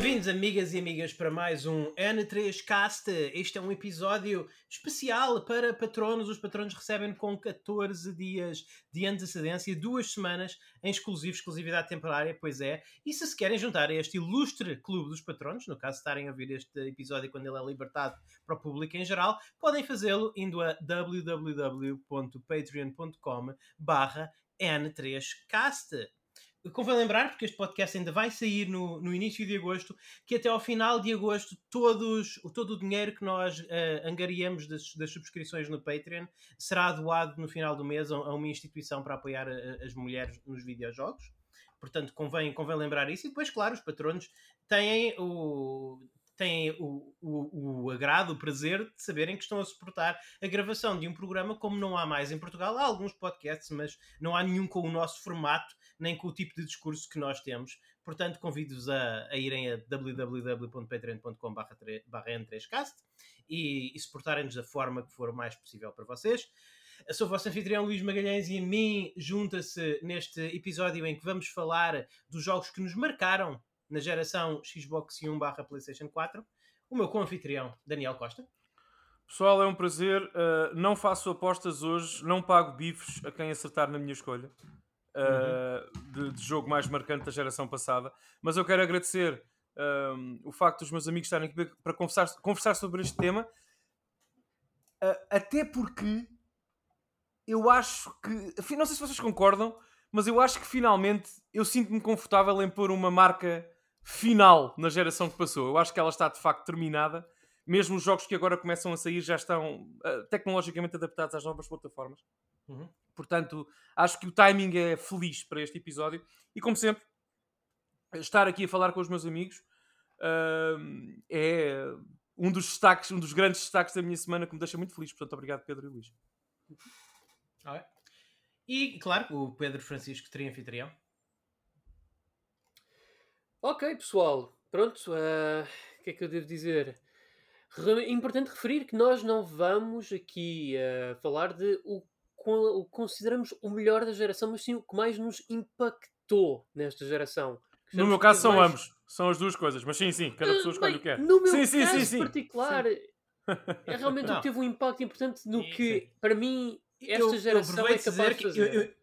Bem-vindos, amigas e amigas, para mais um N3Cast. Este é um episódio especial para patronos. Os patronos recebem com 14 dias de antecedência, duas semanas em exclusivo, exclusividade temporária, pois é. E se se querem juntar a este ilustre clube dos patronos, no caso de estarem a ouvir este episódio quando ele é libertado para o público em geral, podem fazê-lo indo a www.patreon.com barra N3Cast. Convém lembrar, porque este podcast ainda vai sair no, no início de agosto, que até ao final de agosto todos, todo o dinheiro que nós uh, angariamos das, das, subscrições no Patreon será doado no final do mês a, a uma instituição para apoiar a, as mulheres nos videojogos. Portanto, convém, convém lembrar isso. E depois, claro, os patronos têm o, têm o, o, o, agrado, o prazer de saberem que estão a suportar a gravação de um programa como não há mais em Portugal. Há alguns podcasts, mas não há nenhum com o nosso formato, nem com o tipo de discurso que nós temos. Portanto, convido-vos a, a, irem a www.patreon.com.br e, e suportarem-nos da forma que for mais possível para vocês. Eu sou o vosso anfitrião Luís Magalhães e a mim junta-se neste episódio em que vamos falar dos jogos que nos marcaram na geração Xbox One barra PlayStation 4, o meu co-anfitrião Daniel Costa. Pessoal, é um prazer. Uh, não faço apostas hoje, não pago bifes a quem acertar na minha escolha uh, de, de, jogo mais marcante da geração passada. Mas eu quero agradecer uh, o facto dos meus amigos estarem aqui para conversar, conversar sobre este tema. até porque eu acho que. Não sei se vocês concordam, mas eu acho que finalmente eu sinto-me confortável em pôr uma marca final na geração que passou. Eu acho que ela está de facto terminada. Mesmo os jogos que agora começam a sair já estão uh, tecnologicamente adaptados às novas plataformas. Uhum. Portanto, acho que o timing é feliz para este episódio. E como sempre, estar aqui a falar com os meus amigos uh, é um dos destaques, um dos grandes destaques da minha semana que me deixa muito feliz. Portanto, obrigado, Pedro e Luís. Ah, e, claro, o Pedro Francisco, trianfitrião. Ok, pessoal. Pronto, uh, o que é que eu devo dizer? Re importante referir que nós não vamos aqui uh, falar de o, o que consideramos o melhor da geração, mas sim o que mais nos impactou nesta geração. No meu caso são mais... ambos, são as duas coisas, mas sim, sim, cada pessoa escolhe o que quer. No meu sim, caso sim, sim, particular, sim. é realmente o que teve um impacto importante no que, para mim, esta eu, geração eu é capaz de fazer. Eu, eu,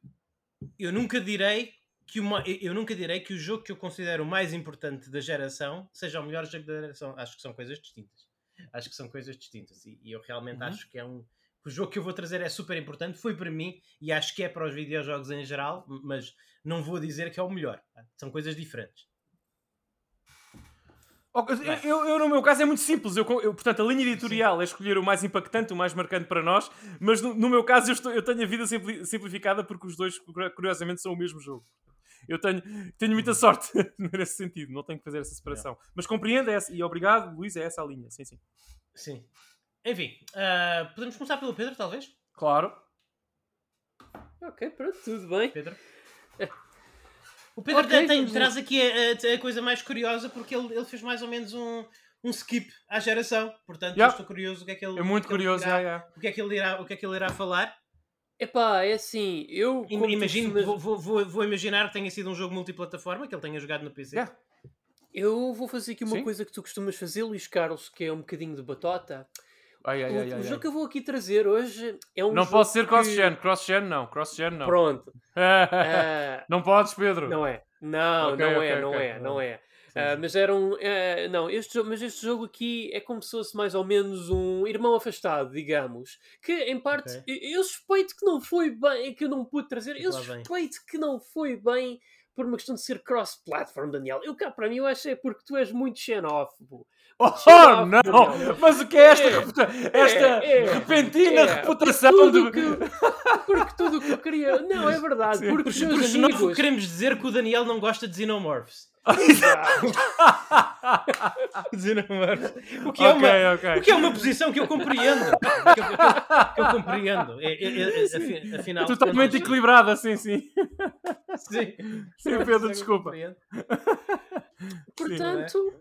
eu nunca direi que uma, eu nunca direi que o jogo que eu considero mais importante da geração seja o melhor jogo da geração. Acho que são coisas distintas. Acho que são coisas distintas. E, e eu realmente uhum. acho que é um. O jogo que eu vou trazer é super importante. Foi para mim e acho que é para os videojogos em geral, mas não vou dizer que é o melhor. São coisas diferentes. Eu, eu, no meu caso, é muito simples. Eu, eu portanto, a linha editorial Sim. é escolher o mais impactante, o mais marcante para nós, mas no, no meu caso, eu, estou, eu tenho a vida simplificada porque os dois, curiosamente, são o mesmo jogo eu tenho, tenho muita uhum. sorte nesse sentido, não tenho que fazer essa separação. É. Mas compreendo essa, e obrigado, Luís, é essa a linha, sim, sim. Sim. Enfim, uh, podemos começar pelo Pedro, talvez? Claro. Ok, pronto, tudo bem. Pedro. O Pedro okay, tem, traz aqui a, a, a, coisa mais curiosa porque ele, ele fez mais ou menos um, um skip à geração. Portanto, yeah. estou curioso o que é que ele, é muito curioso, irá, yeah, yeah. o que é que ele irá, o que é que ele irá falar. Epá, é assim, eu. Imagino, vou, vou, vou, vou, imaginar que tenha sido um jogo multiplataforma, que ele tenha jogado no PC. Yeah. Eu vou fazer aqui uma Sim? coisa que tu costumas fazer, Luís Carlos, que é um bocadinho de batota. Ai, ai, o, ai, o jogo que eu vou aqui trazer hoje é um Não pode ser cross-gen, que... cross-gen não, cross-gen não. Pronto. uh... Não podes, Pedro. Não é. Não, okay, não, okay, é, okay, não é, não é, Uh, mas era um. Uh, não, este, mas este jogo aqui é como se fosse mais ou menos um irmão afastado, digamos. Que em parte eu, eu, suspeito que não foi bem, que eu não pude trazer, eu suspeito que não foi bem por uma questão de ser cross-platform, Daniel. Eu cá para mim eu acho que é porque tu és muito xenófobo. Oh, oh não! Mas o que é esta, é, reputa esta é, é, repentina é. reputação tudo que, Porque tudo o que eu queria. Não, é verdade. Sim. Porque os seus amigos... queremos dizer que o Daniel não gosta de xenomorphs. o, que é okay, uma, okay. o que é uma posição que eu compreendo. que, eu, que eu, compreendo. É, é, é, afinal, Totalmente contas... equilibrada, sim, sim. Sim, sim Pedro, desculpa. Portanto,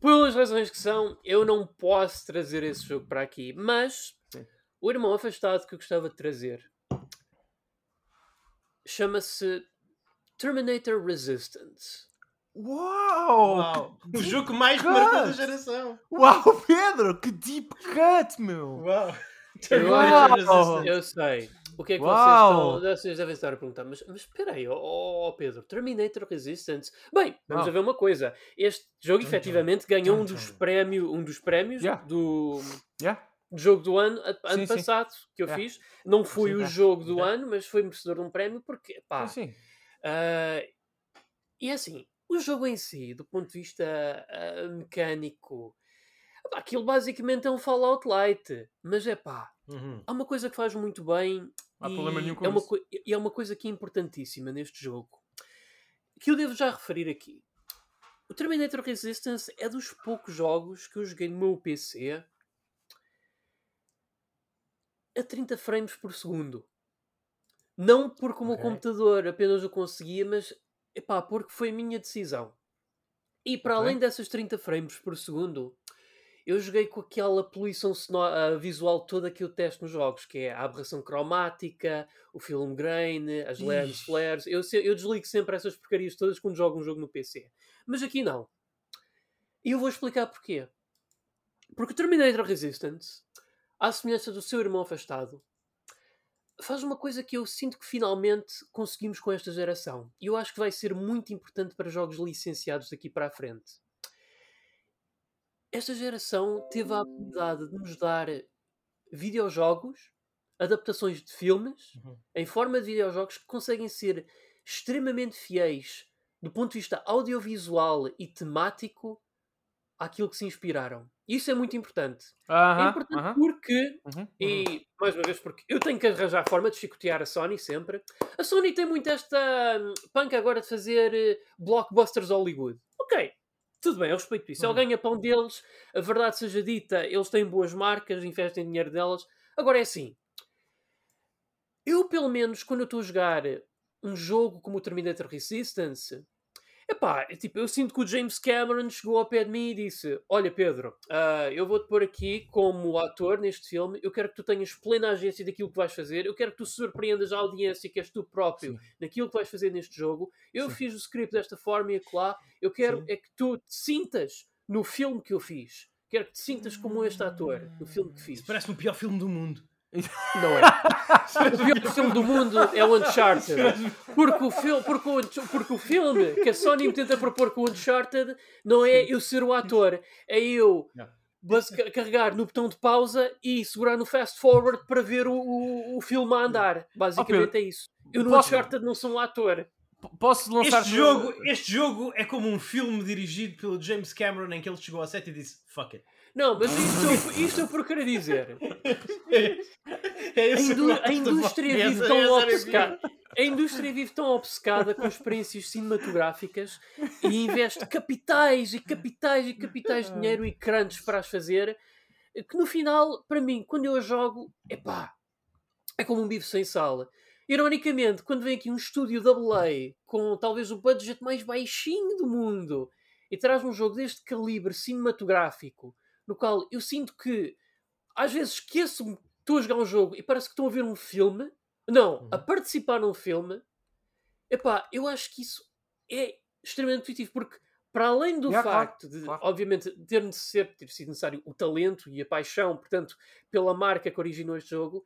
pelas razões que são, eu não posso trazer esse jogo para aqui. Mas sim. o irmão afastado que eu gostava de trazer chama-se Terminator Resistance. Uau! Uau! O jogo mais cut. marcou da geração. Uau, Pedro! Que deep cut, meu! Uau! Uau. Eu sei. O que é que Uau. vocês estão. Vocês devem estar a perguntar, mas, mas espera aí, oh, Pedro, Terminator Resistance. Bem, vamos a ver uma coisa. Este jogo efetivamente ganhou um dos, prémio, um dos prémios yeah. do. Yeah jogo do ano, ano sim, passado, sim. que eu é. fiz. Não foi sim, o jogo do é. ano, mas foi merecedor de um prémio, porque, pá. Sim, uh, e assim, o jogo em si, do ponto de vista uh, mecânico, aquilo basicamente é um Fallout Light, mas é pá. Uhum. Há uma coisa que faz muito bem. Há problema nenhum com é uma, isso. e é uma coisa que é importantíssima neste jogo, que eu devo já referir aqui. O Terminator Resistance é dos poucos jogos que eu joguei no meu PC a 30 frames por segundo. Não porque o meu okay. computador apenas o conseguia, mas epá, porque foi a minha decisão. E para okay. além dessas 30 frames por segundo, eu joguei com aquela poluição sonora, visual toda que eu testo nos jogos, que é a aberração cromática, o film grain, as lens flares. Eu, eu desligo sempre essas porcarias todas quando jogo um jogo no PC. Mas aqui não. E eu vou explicar porquê. Porque Terminator Resistance à semelhança do seu irmão afastado, faz uma coisa que eu sinto que finalmente conseguimos com esta geração. E eu acho que vai ser muito importante para jogos licenciados daqui para a frente. Esta geração teve a habilidade de nos dar videojogos, adaptações de filmes, uhum. em forma de videojogos que conseguem ser extremamente fiéis do ponto de vista audiovisual e temático àquilo que se inspiraram. Isso é muito importante. Uh -huh, é importante uh -huh. porque, e mais uma vez, porque eu tenho que arranjar a forma de chicotear a Sony sempre. A Sony tem muito esta hum, panca agora de fazer uh, blockbusters Hollywood. Ok, tudo bem, eu respeito isso. É o uhum. ganha-pão deles, a verdade seja dita, eles têm boas marcas, investem dinheiro delas. Agora é assim. Eu, pelo menos, quando eu estou a jogar um jogo como o Terminator Resistance, Epá, é tipo, eu sinto que o James Cameron chegou ao pé de mim e disse: Olha, Pedro, uh, eu vou-te pôr aqui como ator neste filme. Eu quero que tu tenhas plena agência daquilo que vais fazer. Eu quero que tu surpreendas a audiência que és tu próprio Sim. naquilo que vais fazer neste jogo. Eu Sim. fiz o script desta forma e lá. Eu quero Sim. é que tu te sintas no filme que eu fiz. Quero que te sintas como este ator no filme que fiz. Isso parece o pior filme do mundo. Não é. o pior filme do mundo é o Uncharted. Porque o, fil porque, o, porque o filme que a Sony me tenta propor com o Uncharted não é eu ser o ator, é eu carregar no botão de pausa e segurar no fast forward para ver o, o, o filme a andar. Basicamente oh, é isso. Eu no Posso... Uncharted não sou um ator. Posso lançar este jogo, este jogo é como um filme dirigido pelo James Cameron em que ele chegou ao set e disse fuck it. Não, mas isto, isto eu por querer dizer. É a, indú a indústria vive tão obcecada. A indústria vive tão obcecada com experiências cinematográficas e investe capitais e capitais e capitais de dinheiro e crunches para as fazer que no final, para mim, quando eu a jogo, epá, é como um bife sem sal. Ironicamente, quando vem aqui um estúdio AA com talvez o budget mais baixinho do mundo e traz um jogo deste calibre cinematográfico no qual eu sinto que às vezes esqueço-me que estou a jogar um jogo e parece que estou a ver um filme. Não, uhum. a participar num filme. Epá, eu acho que isso é extremamente positivo porque para além do facto claro, de, claro. obviamente, ter, necessário, ter sido necessário o talento e a paixão, portanto, pela marca que originou este jogo,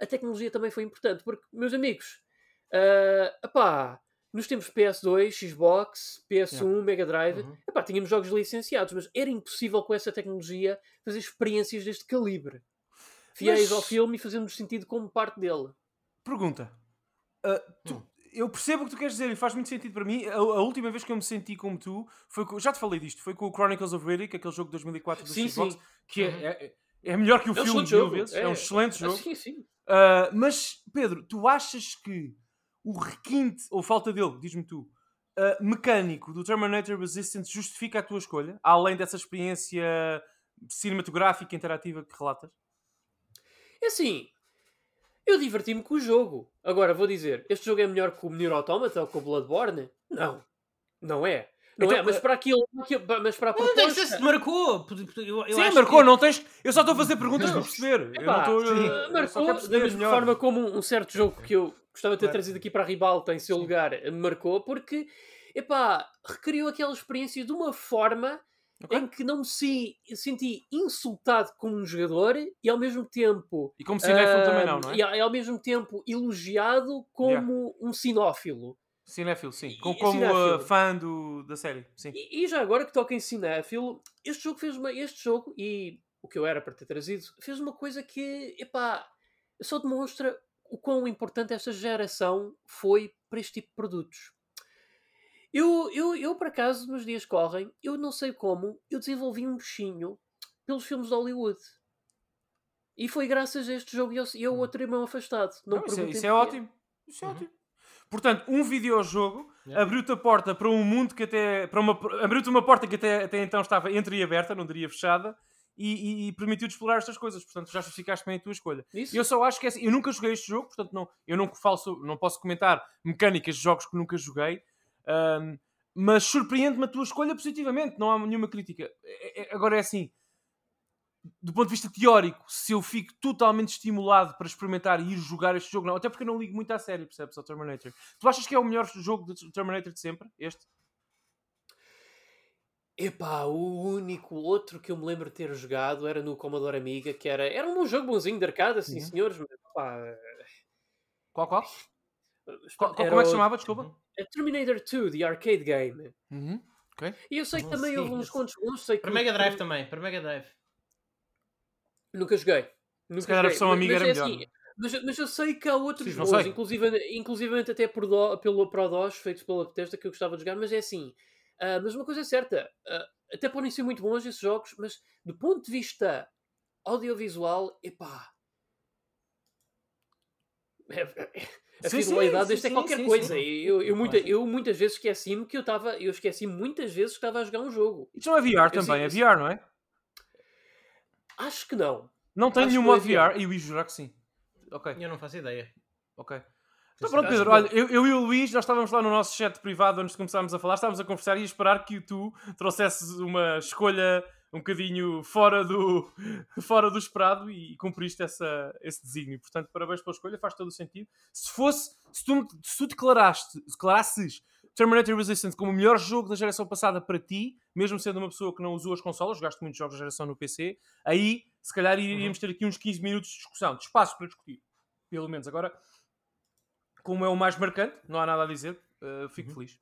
a tecnologia também foi importante. Porque, meus amigos, uh, epá, nos tempos PS2, Xbox, PS1, yeah. Mega Drive, uhum. epá, tínhamos jogos licenciados, mas era impossível com essa tecnologia fazer experiências deste calibre. Fiéis mas... ao filme e fazendo sentido como parte dele. Pergunta. Uh, tu, hum. Eu percebo o que tu queres dizer e faz muito sentido para mim. A, a, última vez que eu me senti como tu foi com, já te falei disto, foi com o Chronicles of Riddick, aquele jogo de 2004 do sim, Xbox, sim. que é, uhum. é, é, melhor que o é filme mil vezes. É, é um excelente jogo. sim, sim. Uh, mas, Pedro, tu achas que o requinte, ou falta dele, diz-me tu, uh, mecânico do Terminator Resistance justifica a tua escolha, além dessa experiência cinematográfica interativa que relatas? É assim, eu diverti-me com o jogo. Agora vou dizer, este jogo é melhor que o Nier Automata ou que o Bloodborne? Não, não é. Não então, é, mas para aquilo, mas para a proposta... Não se marcou. Eu, eu Sim, marcou, que... não tens... Eu só estou a fazer perguntas para perceber. Epá, eu não estou... Marcou, da mesma forma como um certo jogo que eu gostava de ter trazido aqui para a ribalta em seu lugar me marcou, porque epá, recriou aquela experiência de uma forma okay. em que não me si, senti insultado como um jogador e ao mesmo tempo. E como cinéfilo uh, também não, não é? E, ao mesmo tempo elogiado como yeah. um sinófilo. Cinéfilo, sim. Com, como cinéfilo. Uh, fã do, da série, sim. E, e, já agora que toca em cinéfilo, este jogo fez uma. Este jogo, e o que eu era para ter trazido, fez uma coisa que, epá, só demonstra o quão importante esta geração foi para este tipo de produtos. Eu, eu, eu, por acaso, nos dias correm, eu não sei como, eu desenvolvi um bichinho pelos filmes de Hollywood. E foi graças a este jogo e eu, o hum. outro irmão afastado. Não, não isso, é, isso é ótimo. Isso é uhum. ótimo. Portanto, um videojogo yeah. abriu-te a porta para um mundo que até. Para uma, abriu-te uma porta que até, até então estava entreaberta, não diria fechada, e, e, e permitiu-te explorar estas coisas. Portanto, já justificaste bem a tua escolha. Isso. Eu só acho que é assim, eu nunca joguei este jogo, portanto, não, eu não, falso, não posso comentar mecânicas de jogos que nunca joguei. Um, mas surpreende-me a tua escolha positivamente, não há nenhuma crítica. É, é, agora é assim, do ponto de vista teórico, se eu fico totalmente estimulado para experimentar e ir jogar este jogo, não, até porque eu não ligo muito à série, percebes? Ao Terminator. Tu achas que é o melhor jogo de Terminator de sempre? Este? Epá, o único outro que eu me lembro de ter jogado era no Commodore Amiga, que era, era um jogo bonzinho de arcade, assim, uhum. senhores, mas pá... Qual, qual? qual como é que se chamava, desculpa? Uhum. É Terminator 2, the arcade game. Uhum. Okay. E eu sei que também houve uns contos bons. Sei que para Mega Drive também, para Mega Drive. Nunca joguei. Nunca Se calhar a versão amiga era é melhor. Assim, mas, mas, eu sei que há outros Sim, bons, inclusive, inclusive até por do, pelo Pro DOS, feitos pela Bethesda, que eu gostava de jogar, mas é assim. Uh, mas uma coisa é certa, uh, até podem ser muito bons esses jogos, mas do ponto de vista audiovisual, epá. É, é, a sim, fidelidade sim, sim, é qualquer coisa. Eu, eu, muita, eu muitas vezes esqueci-me que eu estava. Eu esqueci muitas vezes que estava a jogar um jogo. Isto não é VR eu também, é VR, não é? Acho que não. Não tem nenhum modo é VR. Eu ia jurar que sim. Ok. Eu não faço ideia. Ok. Então pronto, Pedro, olha, eu, eu, e o Luís, nós estávamos lá no nosso chat privado antes de começarmos a falar, estávamos a conversar e a esperar que tu trouxesses uma escolha um bocadinho fora do, fora do esperado e cumpriste essa, esse desígnio. Portanto, parabéns pela escolha, faz todo o sentido. Se fosse, se tu, se tu declaraste, declarasses Terminator Resistance como o melhor jogo da geração passada para ti, mesmo sendo uma pessoa que não usou as consolas, jogaste muitos jogos da geração no PC, aí se calhar iríamos ter aqui uns 15 minutos de discussão, de espaço para discutir. Pelo menos agora, como é o mais marcante, não há nada a dizer, uh, fico uhum. feliz.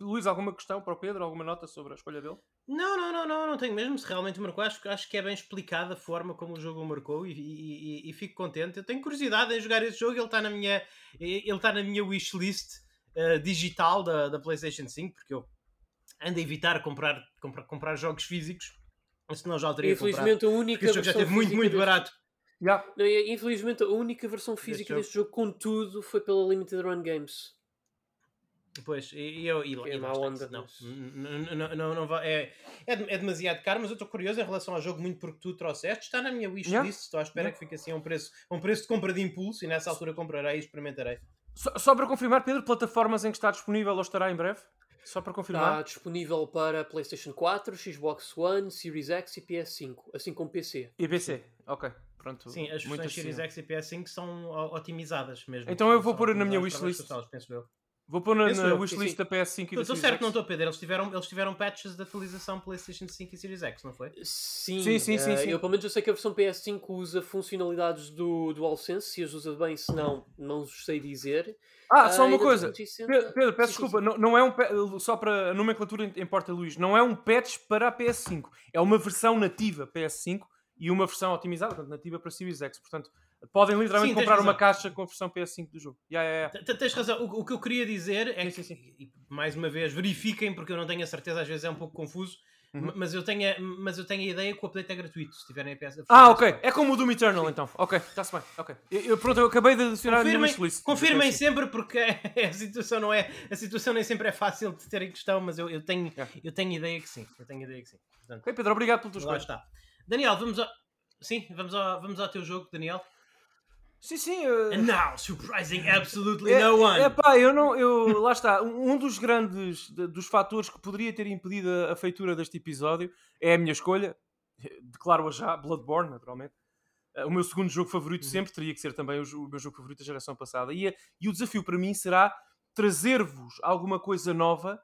Luís, alguma questão para o Pedro? Alguma nota sobre a escolha dele? Não, não, não, não, não tenho mesmo. Se realmente marcou, acho, acho que é bem explicada a forma como o jogo marcou e, e, e, fico contente. Eu tenho curiosidade em jogar esse jogo, ele está na minha, ele está na minha wishlist uh, digital da, da PlayStation 5, porque eu ando a evitar comprar, comprar, comprar jogos físicos, senão já teria Infelizmente, comprado, a única jogo já esteve muito, muito deste... barato. Yeah. Infelizmente, a única versão física deste jogo, contudo, foi pela Limited Run Games. Pois, e eu e, e, e onda, não, não, não, não, vai, é, é, é demasiado caro, mas eu estou curioso em relação ao jogo, muito porque tu trouxeste, está na minha wishlist, yeah. estou à espera yeah. que fique assim a um preço, a um preço de compra de impulso e nessa altura comprarei e experimentarei. Só, só para confirmar, Pedro, plataformas em que está disponível ou estará em breve? Só para confirmar. Está disponível para PlayStation 4, Xbox One, Series X e PS5, assim como PC. E PC, ok. Pronto, Sim, as versões Series X e PS5 são otimizadas mesmo. Então eu vou pôr na minha wishlist. Vou pôr na, na wishlist da PS5 e da Estou certo, não estou, Pedro. Eles tiveram, eles tiveram patches de atualização PlayStation 5 e Series X, não foi? Sim, sim, sim. sim, uh, sim. Eu, pelo menos, eu sei que a versão PS5 usa funcionalidades do DualSense. Se as usa bem, se não, não sei dizer. Ah, só uma uh, coisa. Pedro, Pedro, peço sim, desculpa. Sim, Não, não é um só para a nomenclatura importa, Luís. Não é um patch para a PS5. É uma versão nativa PS5 e uma versão otimizada, portanto, nativa para Series X. Portanto, Podem literalmente sim, comprar uma caixa com a versão PS5 do jogo. Yeah, yeah, yeah. Tens razão. O, o, que eu queria dizer é sim, que, sim, e, mais uma vez, verifiquem, porque eu não tenho a certeza, às vezes é um pouco confuso. Uhum. Mas, eu tenho a, mas eu tenho a ideia que o update é gratuito se tiverem a PS. Ah, ok. É como o Doom Eternal então. Ok, está-se bem. Ok. Eu, pronto, eu acabei de adicionar confirmem, a Confirmem sempre porque a situação não é. A situação nem sempre é fácil de ter em questão, mas eu, eu, tenho, yeah. eu tenho ideia que sim. Eu tenho ideia que sim. Portanto, ok, Pedro, obrigado pelo teu escolha. está. Daniel, vamos ao. Sim, vamos ao, vamos ao teu jogo, Daniel. Sim, sim. Uh... And now, surprising absolutely é, no one. É pá, eu não. Eu, lá está. Um dos grandes dos fatores que poderia ter impedido a, feitura deste episódio é a minha escolha. Declaro-a já, Bloodborne, naturalmente. Uh, o meu segundo jogo favorito uhum. sempre teria que ser também o, o, meu jogo favorito da geração passada. E, e o desafio para mim será trazer-vos alguma coisa nova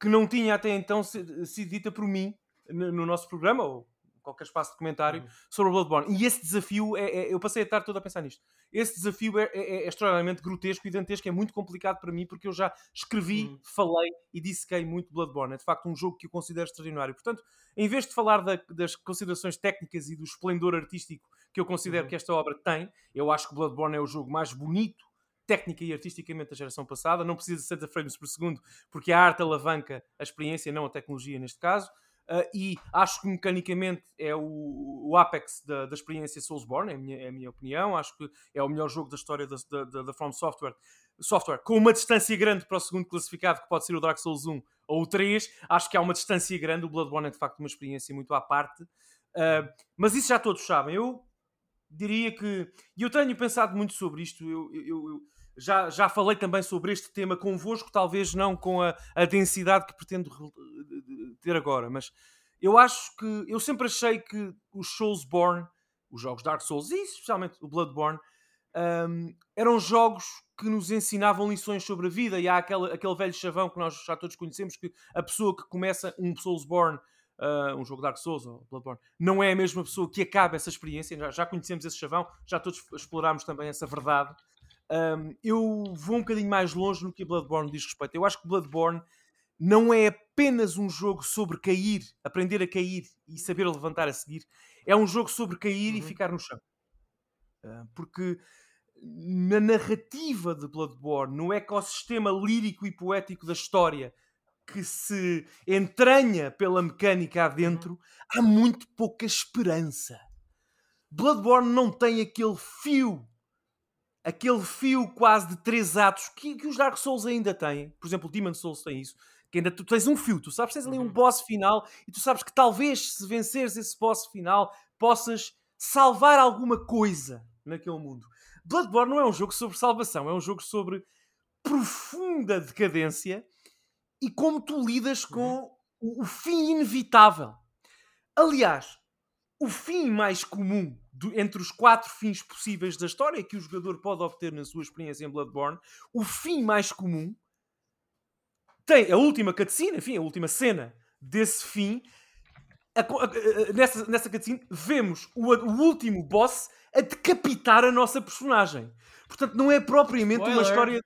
que não tinha até então sido dita por mim no nosso programa, ou qualquer espaço de comentário, uhum. sobre o Bloodborne. E esse desafio, é, é, eu passei a tarde toda a pensar nisto. Esse desafio é, é, é extraordinariamente grotesco e dantesco, é muito complicado para mim, porque eu já escrevi, uhum. falei e dissequei muito Bloodborne. É de facto um jogo que eu considero extraordinário. Portanto, em vez de falar da, das considerações técnicas e do esplendor artístico que eu considero uhum. que esta obra tem, eu acho que Bloodborne é o jogo mais bonito técnica e artisticamente da geração passada, não precisa de 60 frames por segundo, porque a arte alavanca a experiência, não a tecnologia neste caso. Uh, e acho que mecanicamente é o, o apex da, da, experiência Soulsborne, é a, minha, é a minha opinião. Acho que é o melhor jogo da história da, da, da From Software, Software, com uma distância grande para o segundo classificado, que pode ser o Dark Souls 1 ou o 3. Acho que há uma distância grande. O Bloodborne é de facto uma experiência muito à parte. Uh, mas isso já todos sabem. Eu diria que. E eu tenho pensado muito sobre isto. eu, eu, eu já, já falei também sobre este tema convosco, talvez não com a, a densidade que pretendo ter agora, mas eu acho que eu sempre achei que os Soulsborne, os jogos Dark Souls e especialmente o Bloodborne, um, eram jogos que nos ensinavam lições sobre a vida. E há aquele, aquele velho chavão que nós já todos conhecemos: que a pessoa que começa um Soulsborne, uh, um jogo Dark Souls ou Bloodborne, não é a mesma pessoa que acaba essa experiência. Já, já conhecemos esse chavão, já todos explorámos também essa verdade. Um, eu vou um bocadinho mais longe no que Bloodborne diz respeito. Eu acho que Bloodborne não é apenas um jogo sobre cair, aprender a cair e saber levantar a seguir. É um jogo sobre cair uhum. e ficar no chão. Uh, porque na narrativa de Bloodborne, no ecossistema lírico e poético da história que se entranha pela mecânica adentro, uhum. há muito pouca esperança. Bloodborne não tem aquele fio aquele fio quase de três atos que, que os Dark Souls ainda têm. Por exemplo, Demon Souls tem isso. Que ainda tu tens um fio, tu sabes tens ali um uhum. boss final e tu sabes que talvez se venceres esse boss final possas salvar alguma coisa naquele mundo. Bloodborne não é um jogo sobre salvação, é um jogo sobre profunda decadência e como tu lidas com uhum. o, o fim inevitável. Aliás, o fim mais comum do, entre os quatro fins possíveis da história que o jogador pode obter na sua experiência em Bloodborne, o fim mais comum tem a última cutscene, enfim, a última cena desse fim. A, a, a, nessa, nessa cutscene, vemos o, o, último boss a decapitar a nossa personagem. Portanto, não é propriamente Spoiler. uma história.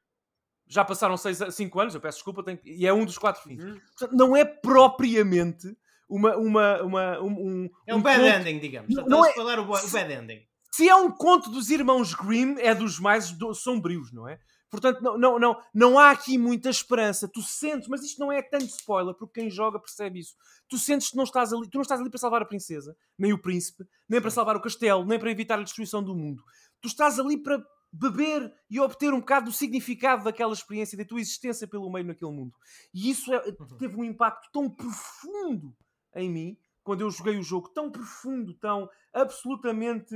Já passaram 5 anos, eu peço desculpa, tenho... e é um dos quatro fins. Uhum. Portanto, não é propriamente uma, uma, uma um, é um, um bad conto... ending, digamos. Não, não é... falar o, o bad ending. Se é um conto dos irmãos Grimm, é dos mais do... sombrios, não é? Portanto, não, não, não, não há aqui muita esperança. Tu sentes, mas isto não é tanto spoiler, porque quem joga percebe isso. Tu sentes que não estás ali, tu não estás ali para salvar a princesa, nem o príncipe, nem para salvar o castelo, nem para evitar a destruição do mundo. Tu estás ali para beber e obter um bocado do significado daquela experiência, da tua existência pelo meio naquele mundo. E isso é, uhum. teve um impacto tão profundo em mim quando eu joguei o jogo tão profundo, tão absolutamente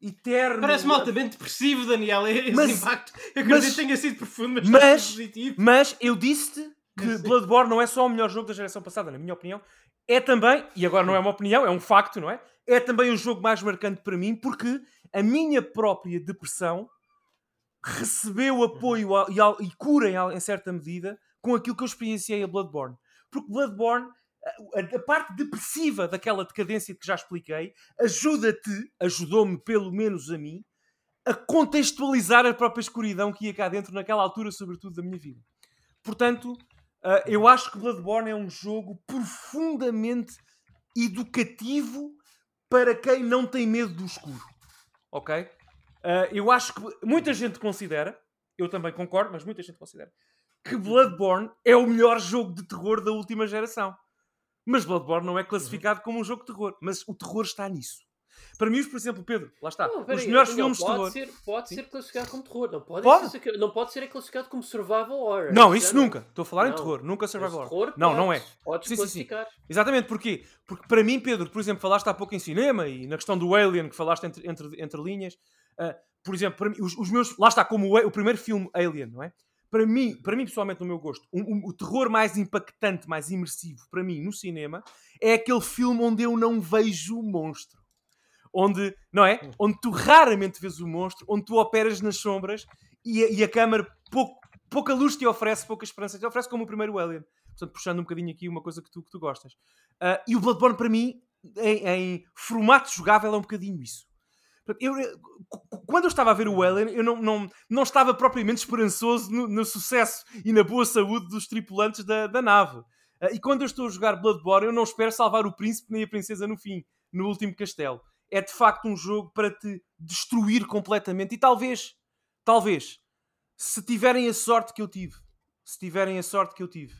eterno. Parece-me altamente depressivo, Daniel. Esse mas, impacto. Eu acredito que tenha sido profundo, mas, mas positivo. Mas eu disse-te que Bloodborne não é só o melhor jogo da geração passada, na minha opinião. É também, e agora não é uma opinião, é um facto, não é? É também o jogo mais marcante para mim, porque a minha própria depressão recebeu apoio e, cura em certa medida com aquilo que eu experienciei a Bloodborne. Porque Bloodborne, a, parte depressiva daquela decadência que já expliquei, ajuda-te, ajudou-me pelo menos a mim, a contextualizar a própria escuridão que ia cá dentro naquela altura, sobretudo da minha vida. Portanto, uh, eu acho que Bloodborne é um jogo profundamente educativo para quem não tem medo do escuro. Ok? Uh, eu acho que muita gente considera, eu também concordo, mas muita gente considera, que Bloodborne é o melhor jogo de terror da última geração. Mas Bloodborne não é classificado como um jogo de terror. Mas o terror está nisso. Para mim, por exemplo, Pedro, lá está. Não, os melhores filmes de terror. Ser, pode Sim. ser classificado como terror. Não pode, pode? Ser, não pode ser classificado como survival horror. Não, isso nunca. Estou a falar não. em terror. Nunca survival horror. Não, não é. Podes sim, classificar. Sim, sim. Exatamente. Porquê? Porque para mim, Pedro, por exemplo, falaste há pouco em cinema e na questão do Alien, que falaste entre, entre, entre linhas. Uh, por exemplo, para mim, os, os, meus. Lá está, como o, o primeiro filme Alien, não é? Para mim, para mim pessoalmente, no meu gosto, um, um, o terror mais impactante, mais imersivo para mim no cinema é aquele filme onde eu não vejo o monstro. Onde, não é? Onde tu raramente vês o monstro, onde tu operas nas sombras e a, e a câmara pouco, pouca luz te oferece, pouca esperança te oferece, como o primeiro Alien. Portanto, puxando um bocadinho aqui uma coisa que tu, que tu gostas. Uh, e o Bloodborne, para mim, em, em, formato jogável, é um bocadinho isso. Eu, quando eu estava a ver o Alien, eu não, não, não estava propriamente esperançoso no, no sucesso e na boa saúde dos tripulantes da, da nave. Uh, e quando eu estou a jogar Bloodborne, eu não espero salvar o príncipe nem a princesa no fim, no último castelo. É de facto um jogo para te destruir completamente. E talvez, talvez, se tiverem a sorte que eu tive, se tiverem a sorte que eu tive,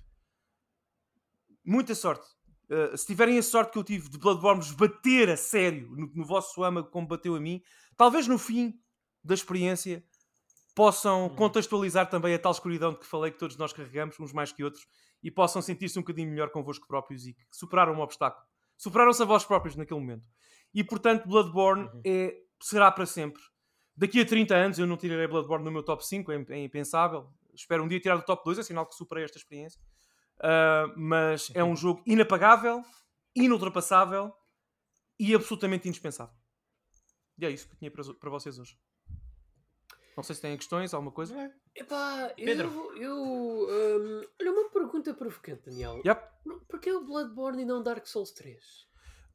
muita sorte, Uh, se tiverem a sorte que eu tive de Bloodborne bater a sério no, no vosso âmago como bateu a mim, talvez no fim da experiência possam uhum. contextualizar também a tal escuridão de que falei que todos nós carregamos, uns mais que outros, e possam sentir-se um bocadinho melhor convosco próprios e que superaram um obstáculo. Superaram-se a vós próprios naquele momento. E portanto, Bloodborne uhum. é, será para sempre. Daqui a 30 anos eu não tirarei Bloodborne no meu top 5, é, é impensável. Espero um dia tirar do top 2, é sinal que superei esta experiência. Uh, mas é um jogo inapagável, inultrapassável e absolutamente indispensável. E é isso que eu tinha para, para vocês hoje. Não sei se têm questões, alguma coisa. É. Epá, Pedro. eu. eu um, olha, uma pergunta provocante, Daniel. Yep. Porquê o Bloodborne e não Dark Souls 3?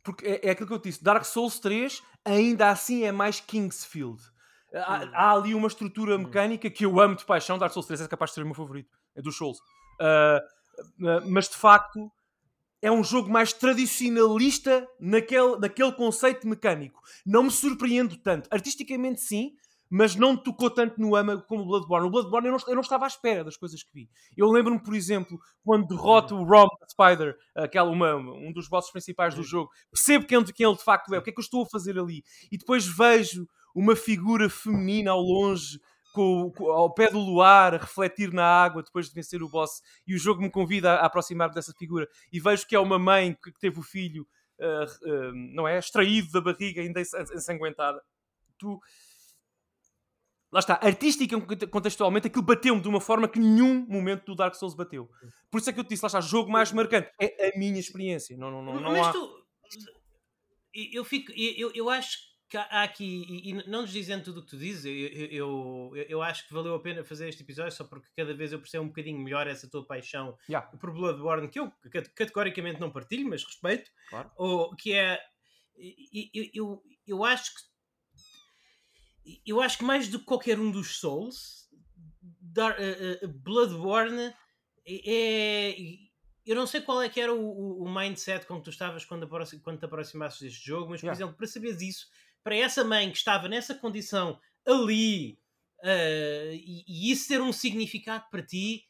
Porque é, é aquilo que eu disse. Dark Souls 3 ainda assim é mais Kingsfield. Há, hum. há, ali uma estrutura hum. mecânica que eu amo de paixão. Dark Souls 3 é capaz de ser o meu favorito. É dos Souls. Uh, ah, mas de facto é um jogo mais tradicionalista naquele, naquele conceito mecânico. Não me surpreendo tanto. Artisticamente, sim, mas não tocou tanto no âmago como o Bloodborne. O Bloodborne eu não, eu não estava à espera das coisas que vi. Eu lembro-me, por exemplo, quando derroto o Rom Spider, aquela, uma, um dos bosses principais do jogo, percebo quem, quem ele de facto é, o que é que eu estou a fazer ali, e depois vejo uma figura feminina ao longe com, com, ao pé do luar, a refletir na água depois de vencer o boss, e o jogo me convida a, a aproximar-me dessa figura, e vejo que é uma mãe que, que teve o filho, uh, uh, não é? Extraído da barriga, ainda ensanguentada. Tu. Lá está, artística contextualmente, aquilo bateu-me de uma forma que nenhum momento do Dark Souls bateu. Por isso é que eu te disse, lá está, jogo mais marcante. É a minha experiência. Não, não, não, não Mas há... tu, eu fico, eu, eu acho há aqui, e, e não desdizendo tudo o que tu dizes, eu, eu, eu, acho que valeu a pena fazer este episódio só porque cada vez eu percebo um bocadinho melhor essa tua paixão yeah. por Bloodborne, que eu categoricamente não partilho, mas respeito, claro. ou, que é. Eu, eu, eu acho que. Eu acho que mais do que qualquer um dos Souls, Dar, uh, uh, Bloodborne é. Eu não sei qual é que era o, o mindset com que tu estavas quando, quando te aproximasses deste jogo, mas, por yeah. exemplo, para saberes isso, para essa mãe que estava nessa condição ali uh, e, e, isso ter um significado para ti,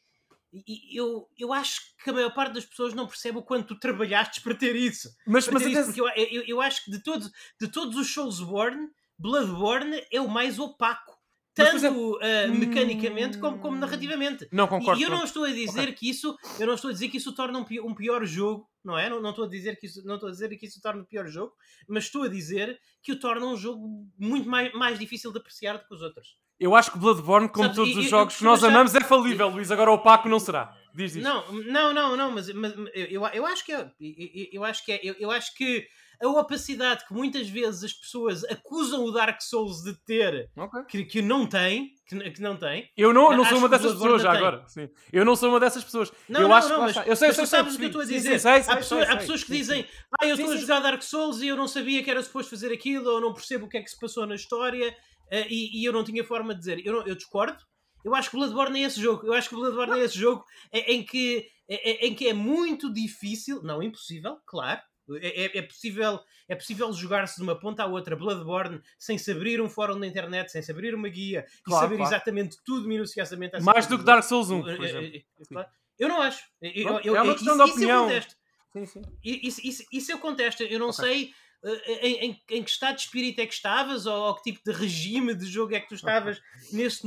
eu, eu acho que a maior parte das pessoas não percebe o quanto tu trabalhaste para ter isso. Mas, mas ter isso, porque eu, eu, eu, acho que de todos, de todos os Soulsborne, Bloodborne é o mais opaco. Tanto exemplo, uh, mecanicamente como, como narrativamente. Não concordo. E eu não estou a dizer okay. que isso, eu não estou a dizer que isso torna um, um pior jogo não é? Não, não estou a dizer que isso, não estou a dizer que isso torna o pior jogo, mas estou a dizer que o torna um jogo muito mais, mais difícil de apreciar do que os outros. Eu acho que Bloodborne, como Sabes, todos os jogos que nós achar... amamos, é falível, Luís. Agora o Paco não será. Diz isso. Não, não, não, não, mas, mas eu, eu acho que é. Eu, eu acho que é. Eu, eu acho que a opacidade que muitas vezes as pessoas acusam o Dark Souls de ter, okay. que, que não tem, que, que não tem. Eu não, não sou uma dessas pessoas já agora. Sim. Eu não sou uma dessas pessoas. Não, eu não, acho não, mas, eu sei, mas sei, tu sabes o que eu estou a dizer. Sim, sim, sei, há, pessoas, há pessoas que dizem, ah, eu estou a jogar Dark Souls e eu não sabia que era suposto fazer aquilo, ou não percebo o que é que se passou na história, uh, e, e, eu não tinha forma de dizer. Eu, eu discordo. Eu acho que Bloodborne é esse jogo. Eu acho que Bloodborne é esse jogo em que, em que é muito difícil, não impossível, claro, é, é, é, possível, é possível jogar-se de uma ponta à outra Bloodborne sem se abrir um fórum na internet, sem se abrir uma guia claro, e saber claro. exatamente tudo minuciosamente. Mais do que Dark Souls 1, por é, exemplo. Eu não acho. Eu, eu, é uma questão isso, de opinião. Isso sim, sim. Isso, isso, isso eu contesto. Eu não okay. sei uh, em, em, em, que estado de espírito é que estavas ou, ou, que tipo de regime de jogo é que tu estavas nesse,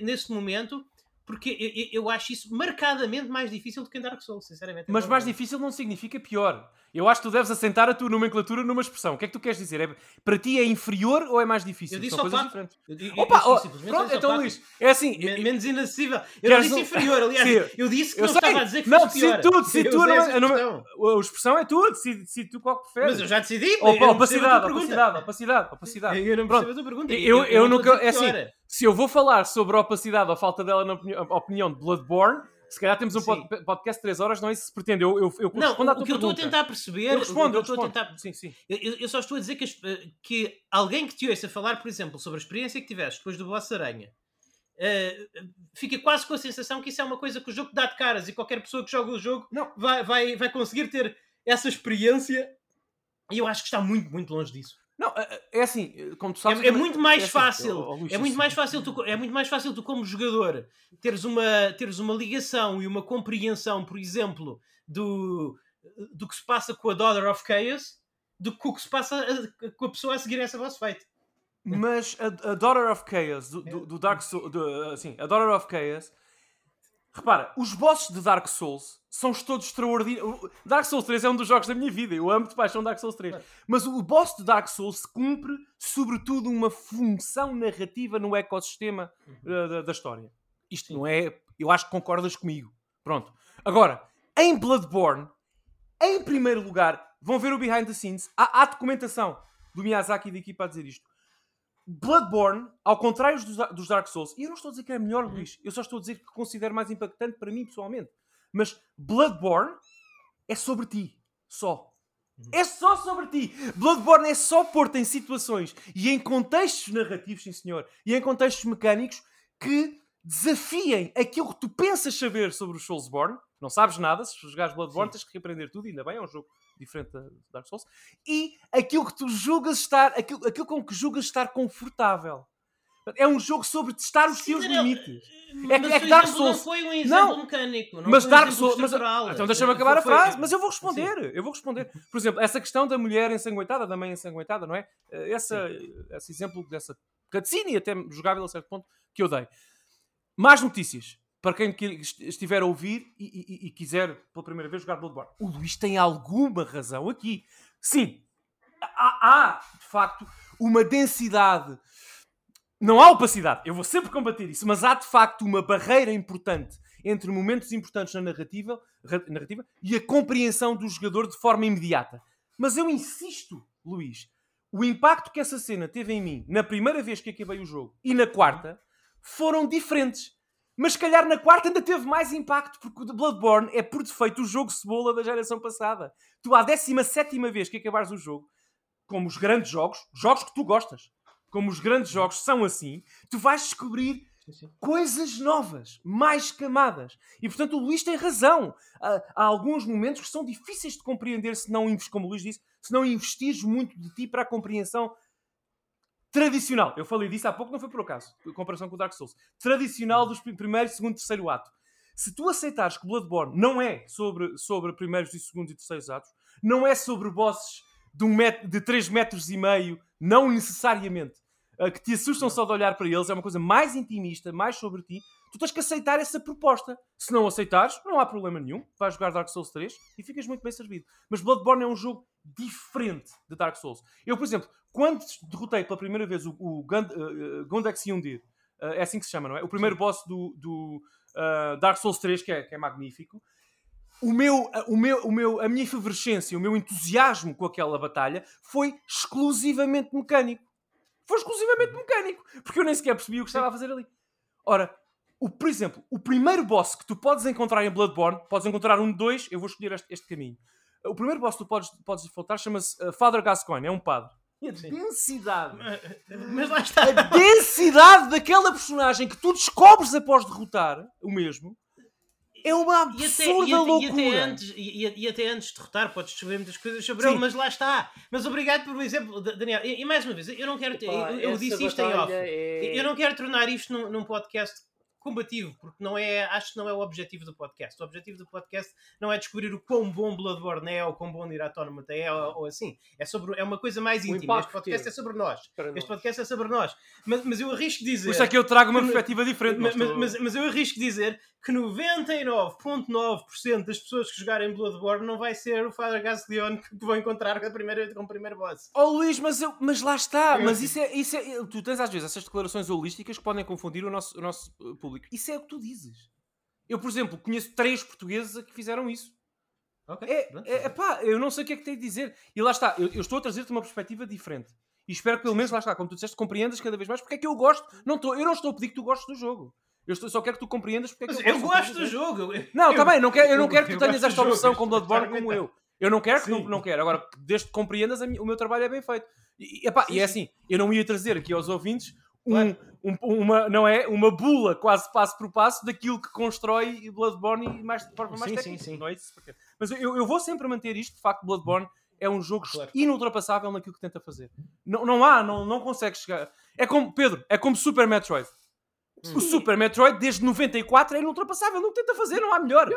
nesse momento porque eu, eu, acho isso marcadamente mais difícil do que em Dark Souls, sinceramente. Mas mais difícil não significa pior. Eu acho que tu deves assentar a tua nomenclatura numa expressão. O que é que tu queres dizer? É, para ti é inferior ou é mais difícil? Eu disse São coisas diferentes. Eu, eu, Opa, eu, oh, pronto, então Luís, é assim. Men menos inacessível. Eu não disse inferior, aliás. Eu disse que eu não sei. estava a dizer que não, pior. Decide tu, decide tu. Não, a expressão é tua, decide, decide tu qual que preferes. Mas eu já decidi. Opa, opacidade, opacidade, opacidade, opacidade. Eu não percebo a tua pergunta. Eu nunca, é assim, se eu vou falar sobre a opacidade ou falta dela na opinião de Bloodborne, se calhar temos um sim. podcast de 3 horas, não é isso que se pretende. Eu, eu, eu não, respondo à tua o que eu estou a tentar perceber. Eu respondo, eu, estou a tentar. Sim, sim. Eu, eu, só estou a dizer que, que alguém que te ouça falar, por exemplo, sobre a experiência que tiveste depois do Boss Aranha, uh, fica quase com a sensação que isso é uma coisa que o jogo dá de caras e qualquer pessoa que joga o jogo não. Vai, vai, vai conseguir ter essa experiência. E eu acho que está muito, muito longe disso. Não, é, é, é assim, como tu sabes. É, é muito mais é assim, fácil. É muito mais fácil tu, é muito mais fácil tu, como jogador, teres uma, teres uma ligação e uma compreensão, por exemplo, do, do que se passa com a Daughter of Chaos do que o que se passa a, com a pessoa a seguir essa boss fight. Mas a, a Daughter of Chaos do, do, do Dark Souls, assim, a Daughter of Chaos Repara, os bosses de Dark Souls são todos extraordinários. Dark Souls 3 é um dos jogos da minha vida. Eu amo de paixão Dark Souls 3. Mas o boss de Dark Souls cumpre, sobretudo, uma função narrativa no ecossistema uh, da, da, história. Isto não é. Eu acho que concordas comigo. Pronto. Agora, em Bloodborne, em primeiro lugar, vão ver o behind the scenes. Há, há documentação do Miyazaki e da equipa a dizer isto. Bloodborne, ao contrário dos, dos, Dark Souls, e eu não estou a dizer que é melhor, uhum. Luís, eu só estou a dizer que considero mais impactante para mim pessoalmente. Mas Bloodborne é sobre ti, só. Uhum. É só sobre ti. Bloodborne é só pôr-te em situações e em contextos narrativos, sim senhor, e em contextos mecânicos que desafiem aquilo que tu pensas saber sobre o Soulsborne. Não sabes nada, se jogares Bloodborne sim. tens que reaprender tudo, ainda bem, é um jogo diferente da Dark Souls, e aquilo que tu julgas estar, aquilo, aquilo com que julgas estar confortável. É um jogo sobre testar os teus limites. É, é que Dark Souls. Não foi um exemplo não, mecânico. Não mas Dark Souls. Mas, então deixa-me acabar a frase. Mas eu vou responder. Eu vou responder. Por exemplo, essa questão da mulher ensanguentada, da mãe ensanguentada, não é? Essa, esse exemplo dessa cutscene, até jogável a certo ponto, que eu dei. Mais notícias para quem estiver a ouvir e, e, e, quiser pela primeira vez jogar Bloodborne. O Luís tem alguma razão aqui. Sim, há, há de facto uma densidade. Não há opacidade, eu vou sempre combater isso, mas há de facto uma barreira importante entre momentos importantes na narrativa, narrativa e a compreensão do jogador de forma imediata. Mas eu insisto, Luís, o impacto que essa cena teve em mim na primeira vez que acabei o jogo e na quarta foram diferentes. Mas se calhar na quarta ainda teve mais impacto, porque o Bloodborne é por defeito o jogo cebola da geração passada. Tu, à 17 vez que acabares o jogo, como os grandes jogos, jogos que tu gostas, como os grandes jogos são assim, tu vais descobrir coisas novas, mais camadas. E portanto o Luís tem razão. Há, há, alguns momentos que são difíceis de compreender se não, como o Luís disse, se não investires muito de ti para a compreensão tradicional. Eu falei disso há pouco, não foi por acaso, em comparação com o Dark Souls. Tradicional dos primeiro, segundo, terceiro ato. Se tu aceitares que Bloodborne não é sobre, sobre primeiros e segundos e terceiros atos, não é sobre bosses de, um de 3 metros e meio, não necessariamente, uh, que te assustam só de olhar para eles, é uma coisa mais intimista, mais sobre ti, tu tens que aceitar essa proposta. Se não aceitares, não há problema nenhum, vais jogar Dark Souls 3 e ficas muito bem servido. Mas Bloodborne é um jogo diferente de Dark Souls. Eu, por exemplo, quando derrotei pela primeira vez o, o Gund, uh, Gondex Yundir, uh, é assim que se chama, não é? O primeiro Sim. boss do, do uh, Dark Souls 3, que é, que é magnífico. O meu, o meu, o meu, a minha efervescência, o meu entusiasmo com aquela batalha foi exclusivamente mecânico. Foi exclusivamente mecânico. Porque eu nem sequer percebi o que estava a fazer ali. Ora, o, por exemplo, o primeiro boss que tu podes encontrar em Bloodborne, podes encontrar um de dois, eu vou escolher este, este caminho. O primeiro boss que tu podes, podes enfrentar chama-se Father Gascoigne, é um padre a densidade. Mas lá está. A densidade daquela personagem que tu descobres após derrotar o mesmo é uma absurda e até, e, loucura. E até, antes, e, e, até antes de derrotar, podes descobrir muitas coisas sobre Sim. ele, mas lá está. Mas obrigado por exemplo, Daniel. E, e mais uma vez, eu não quero. Ter, eu, eu disse isto em off. É... Eu não quero tornar isto num, num podcast combativo, porque não é, acho que não é o objetivo do podcast. O objetivo do podcast não é descobrir o quão bom Bloodborne é ou quão bom Nier Automata é ou, ou, assim. É, sobre, é uma coisa mais íntima. Este podcast é sobre nós. Este podcast é sobre nós. Mas, mas eu arrisco dizer. Por isso é que eu trago uma perspectiva diferente. Mas, mas, mas, mas eu arrisco dizer que 99,9% das pessoas que jogarem Bloodborne não vai ser o Father Gasleon que vão encontrar com, a primeira, com o primeiro boss. Oh Luís, mas, eu, mas lá está. Mas isso é, isso é. Tu tens às vezes essas declarações holísticas que podem confundir o nosso, o nosso público. Isso é o que tu dizes. Eu, por exemplo, conheço três portugueses que fizeram isso. Okay, é, é, é pá, eu não sei o que é que tenho de dizer. E lá está, eu, eu estou a trazer-te uma perspectiva diferente. e espero que pelo menos, lá está, como tu disseste, compreendas cada vez mais porque é que eu gosto. Não tô, eu não estou a pedir que tu gostes do jogo. Eu estou, só quero que tu compreendas porque é que eu, eu gosto do jogo. Não, está bem, não quero, eu não quero que tu tenhas esta opção com Bloodborne como eu. Eu não quero que não, não quero. Agora, desde que compreendas, o meu trabalho é bem feito. E, epá, e é assim, eu não ia trazer aqui aos ouvintes um, um, uma, não é, uma bula quase passo por passo daquilo que constrói Bloodborne e mais, de forma mais sim, técnica. Sim, sim. Não é isso? Mas eu, eu vou sempre manter isto, de facto, Bloodborne é um jogo claro. inultrapassável naquilo que tenta fazer. Não, não há, não, não consegue chegar. É como, Pedro, é como Super Metroid. Hum. O Super Metroid, desde 94, é inultrapassável, não tenta fazer, não há melhor.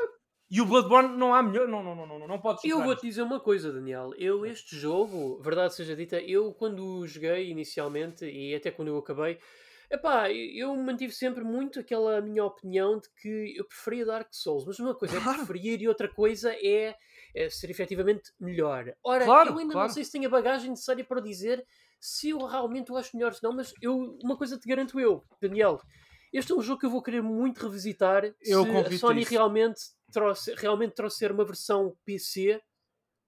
E o Bloodborne não há melhor, não, não, não, não, não pode Eu vou-te dizer uma coisa, Daniel. Eu, este jogo, verdade seja dita, eu quando joguei inicialmente e até quando eu acabei, epá, eu mantive sempre muito aquela minha opinião de que eu preferia Dark Souls, mas uma coisa claro. é preferir e outra coisa é, é ser efetivamente melhor. Ora, claro, eu ainda claro. não sei se tenho a bagagem necessária para dizer se eu realmente o acho melhor, não, mas eu, uma coisa te garanto eu, Daniel. Este é um jogo que eu vou querer muito revisitar eu se a Sony realmente trouxe, realmente trouxer uma versão PC,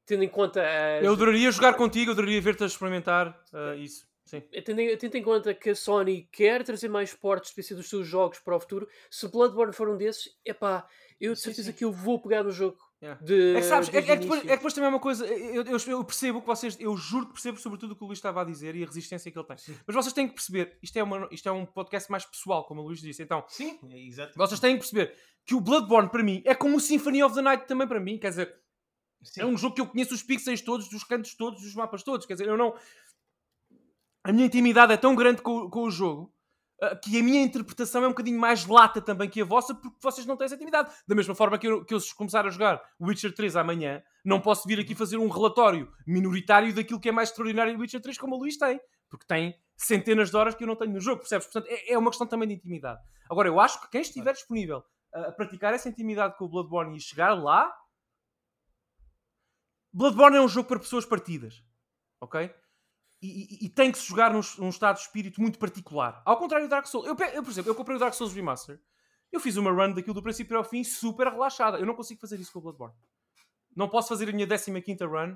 tendo em conta. As... Eu adoraria jogar contigo, eu adoraria ver-te a experimentar uh, isso. Sim. Tendo, em, tendo em conta que a Sony quer trazer mais portes PC dos seus jogos para o futuro, se Bloodborne for um desses, epá, eu de certeza sim, sim. que eu vou pegar no jogo. Yeah. De, é, que sabes, é, é, que depois, é que depois também é uma coisa. Eu, eu, eu, percebo que vocês. Eu juro que percebo sobretudo o que o Luís estava a dizer e a resistência que ele tem. Sim. Mas vocês têm que perceber. Isto é, uma, isto é um podcast mais pessoal, como o Luís disse. Então, Sim, exato. Vocês têm que perceber que o Bloodborne para mim é como o Symphony of the Night também para mim. Quer dizer, Sim. é um jogo que eu conheço os pixels todos, dos cantos todos, dos mapas todos. Quer dizer, eu não. A minha intimidade é tão grande com, com o jogo que a minha interpretação é um bocadinho mais lata também que a vossa, porque vocês não têm essa intimidade. Da mesma forma que eu, que eu se começar a jogar Witcher 3 amanhã, não posso vir aqui fazer um relatório minoritário daquilo que é mais extraordinário em Witcher 3 como o Luís tem, porque tem centenas de horas que eu não tenho no jogo, percebes? Portanto, é, é uma questão também de intimidade. Agora, eu acho que quem estiver disponível a praticar essa intimidade com o Bloodborne e chegar lá, Bloodborne é um jogo para pessoas partidas, ok? E, e, tem que se jogar num, num, estado de espírito muito particular. Ao contrário do Dark Souls. Eu, eu, por exemplo, eu comprei o Dark Souls Remaster. Eu fiz uma run daquilo do princípio ao fim super relaxada. Eu não consigo fazer isso com o Bloodborne. Não posso fazer a minha 15 run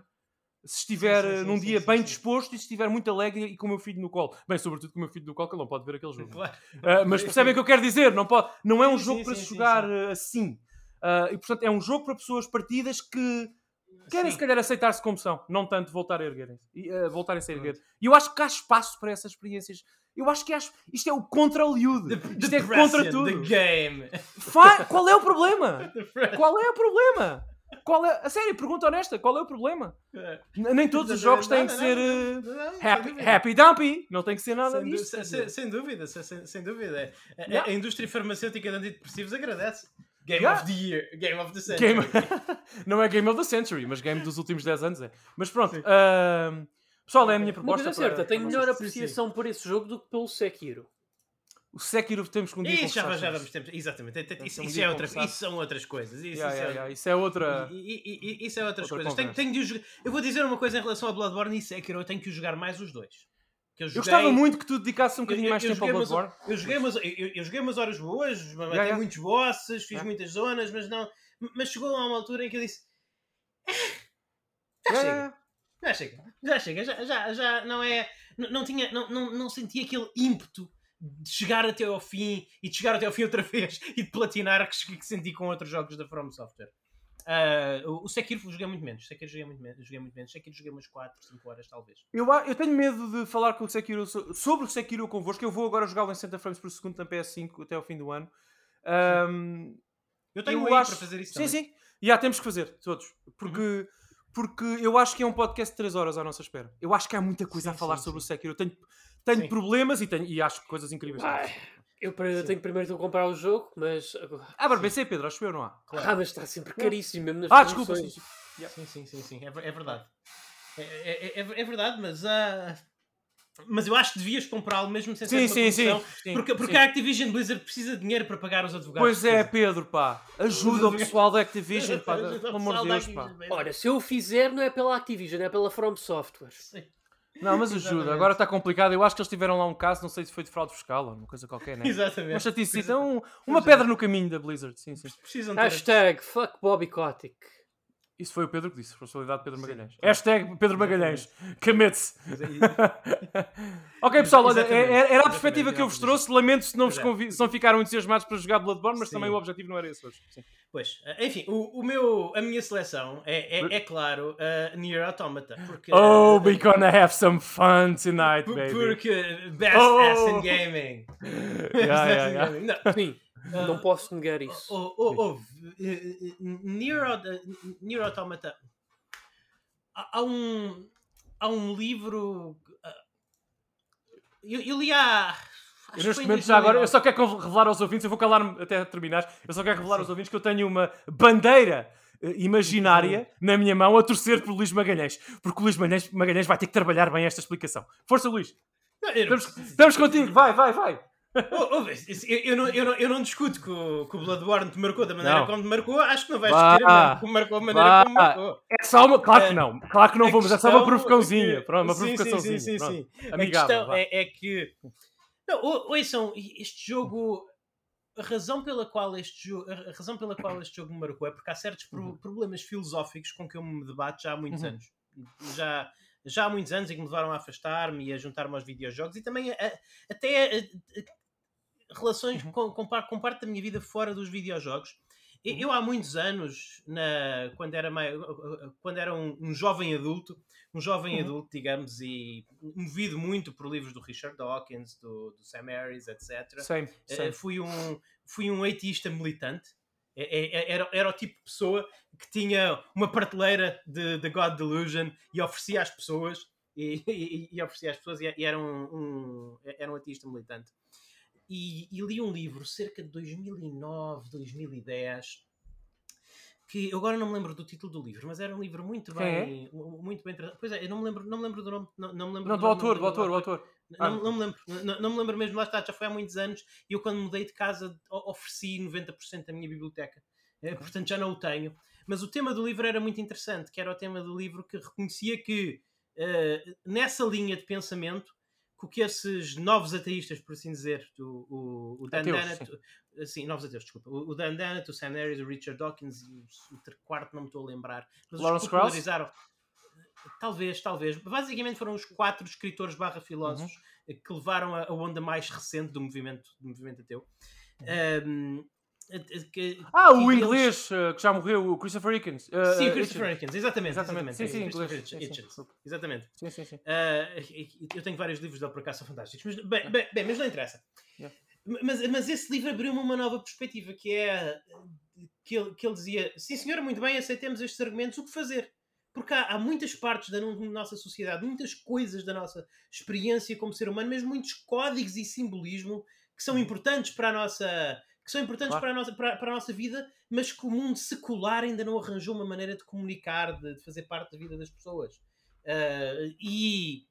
se estiver sim, sim, sim, num dia bem disposto e se estiver muito alegre e com o meu filho no colo. Bem, sobretudo com o meu filho no colo, que ele não pode ver aquele jogo. Claro. Uh, mas percebem o que eu quero dizer? Não, pode, não é um jogo para se jogar uh, assim. Uh, e portanto é um jogo para pessoas partidas que querem se calhar aceitar-se como são, não tanto voltar a erguerem uh, voltarem-se a erguer. E eu acho que há espaço para essas experiências. Eu acho que acho, isto é o contra Hollywood. The, isto é contra tudo. The game. Fa qual é o problema? qual é o problema? Qual é, a sério, pergunta honesta, qual é o problema? É. Nem todos os jogos têm que ser uh, happy, happy dumpy, não tem que ser nada sem disto. Sem, sem, dúvida, sem, sem dúvida. A, yeah. a, indústria farmacêutica de antidepressivos agradece. Game yeah. of the Year, Game of the Century. Game... não é Game of the Century, mas Game dos últimos 10 anos é. Mas pronto, uh... pessoal, é a minha proposta. Mas é certo, tenho melhor apreciação sim, por esse jogo do que pelo Sekiro. O Sekiro temos que um dia Isso já, já vamos tempo. Exatamente. Isso, um isso, é outra, isso são outras coisas. Isso, yeah, isso, yeah, é, yeah. isso é outra. isso é outras outra coisas. Tenho, tenho de jogar... Eu vou dizer uma coisa em relação a Bloodborne e Sekiro. Eu tenho que jogar mais os dois. Eu, joguei... eu gostava muito que tu dedicasses um bocadinho eu, mais eu, tempo ao Bloodborne. eu, joguei umas, eu, joguei umas horas boas, matei yeah, yeah. muitos bosses, fiz yeah. muitas zonas, mas não. Mas chegou a uma altura em que eu disse. Ah, já chega. Já chega. Já chega. Já, já, já não é. Não, não, tinha, não, não, não sentia aquele ímpeto de chegar até ao fim e de chegar até ao fim outra vez e de platinar que, que senti com outros jogos da From Software. Uh, o Sekiro joguei muito menos. Sekiro joguei muito menos. Joguei muito menos. Sekiro joguei umas 4, 5 horas, talvez. Eu, eu tenho medo de falar com o Sekiro sobre o Sekiro convosco. Eu vou agora jogá-lo em 60 frames por segundo na PS5 até ao fim do ano. Um, eu tenho eu acho... para fazer isso Sim, também. sim. E já temos que fazer, todos. Porque, uhum. porque eu acho que é um podcast de 3 horas à nossa espera. Eu acho que há muita coisa sim, a falar sim, sobre sim. o Sekiro. Eu tenho, tenho problemas e, tenho, e acho coisas incríveis. Ai. Eu tenho primeiro de comprar o jogo, mas. Ah, para PC, Pedro, acho que eu não há. Claro. Ah, mas está sempre caríssimo mesmo nas Ah, desculpa. Sim, sim, sim, sim, sim. É, é verdade. É, é, é, é verdade, mas. Uh... Mas eu acho que devias comprá-lo mesmo sem sim, ser sim, sim, sim, Porque, porque sim. a Activision Blizzard precisa de dinheiro para pagar os advogados. Pois é, Pedro, pá. Ajuda o pessoal da Activision, pá. Pelo amor de Deus, pá. Olha, se eu o fizer, não é pela Activision, é pela From Software. Sim. Não, mas ajuda. Agora está complicado. Eu acho que eles tiveram lá um caso, não sei se foi de fraude fiscal ou uma coisa qualquer, né? Exatamente. Mas chatice. Então, uma pedra no caminho da Blizzard. Sim, sim. Precisam Hashtag fuck Bobby Kotick. Isso foi o Pedro que disse, responsabilidade de Pedro Sim. Magalhães. Hashtag Pedro Magalhães. Commit-se. ok, pessoal, olha, é, é, era a perspectiva que eu vos trouxe. Lamento se não, vos convi- se não ficaram entusiasmados para jogar Bloodborne, mas Sim. também o objetivo não era esse hoje. Sim. Pois, eh, enfim, o, o, meu, a minha seleção é, é, é claro, uh, Nier Automata. Porque, oh, uh, we're gonna have some fun tonight, baby. Porque best oh. ass in gaming. yeah, yeah, yeah. Não, sim. Uh, não posso negar isso. Oh, oh, oh, Nier, Nier Automata. Há, há, um, há um livro. Eu, eu li há. Eu neste momento já agora, eu só quero revelar aos ouvintes, eu vou calar-me até terminar, eu só quero revelar Sim. aos ouvintes que eu tenho uma bandeira imaginária na minha mão a torcer por Luís Magalhães, porque o Luís Magalhães, Magalhães vai ter que trabalhar bem esta explicação. Força, Luís! Não, estamos, estamos contigo, vai, vai, vai! Oh, oh, eu, eu, não, eu, não, eu não discuto que o, que o Bloodborne te marcou da maneira não. como te marcou, acho que não vais discutir a como marcou a maneira bah. como marcou. É só uma. Claro que é, não, claro que não vamos, questão, é só uma provocãozinha. Que... Pronto, uma provocaçãozinha. Sim, sim, sim. sim. A questão é, é, que. Não, ouçam, este jogo. A razão, pela qual este jogo, a razão pela qual este jogo me marcou é porque há certos uhum. problemas filosóficos com que eu me debato já há muitos uhum. anos. Já, já há muitos anos em que me levaram a afastar-me e a juntar-me aos videojogos e também a, a, até a, relações uhum. com, com, com, parte da minha vida fora dos videojogos. Eu, uhum. eu há muitos anos, na, quando era, quando era um, um jovem adulto, um jovem uhum. adulto, digamos, e movido muito por livros do Richard Dawkins, do, do Sam Harris, etc. Same, eh, same. fui, um, fui um ateísta militante. É, é, era, era o tipo de pessoa que tinha uma prateleira de, de God Delusion e oferecia às pessoas e, e, e oferecia às pessoas e era um, um, era um ateísta militante e, e, li um livro cerca de 2009, 2010 que eu agora não me lembro do título do livro, mas era um livro muito bem, é? muito bem Pois é, eu não me lembro, não me lembro do nome, não, não me lembro não, do, do, autor, do, autor, do autor. Não, ah. não, me lembro, não, não, me lembro mesmo, lá está, já foi há muitos anos e eu quando mudei de casa ofereci 90% da minha biblioteca, é, portanto já não o tenho. Mas o tema do livro era muito interessante, que era o tema do livro que reconhecia que uh, nessa linha de pensamento o que esses novos ateístas, por assim dizer, o, o, o Dan Ateus, Dennett, sim. sim. novos ateus, desculpa, o, o Dan Dennett, o Sam Harris, o Richard Dawkins e o, o quarto não me estou a lembrar, mas Lawrence os popularizaram. Talvez, talvez. Basicamente foram os quatro escritores barra filósofos uhum. que levaram a, a, onda mais recente do movimento, do movimento ateu. Uhum. Um, que, ah, o inglês eles... uh, que já morreu, o Christopher Hitchens. Uh, sim, o Christopher Hitchens, exatamente. Exatamente, sim, sim, inglês. Hitchens, exatamente. Sim, sim, sim. Uh, eu tenho vários livros dele por acaso, são fantásticos. Mas, bem, bem, bem, mas não interessa. Yeah. Mas, mas esse livro abriu-me uma nova perspectiva, que é que ele, que ele dizia: sim, senhora, muito bem, aceitemos estes argumentos, o que fazer? Porque há, há muitas partes da nossa sociedade, muitas coisas da nossa experiência como ser humano, mesmo muitos códigos e simbolismo que são uhum. importantes para a nossa que são importantes claro. para, a nossa, para, para, a nossa vida, mas que o mundo secular ainda não arranjou uma maneira de comunicar, de, de fazer parte da vida das pessoas. Uh, e,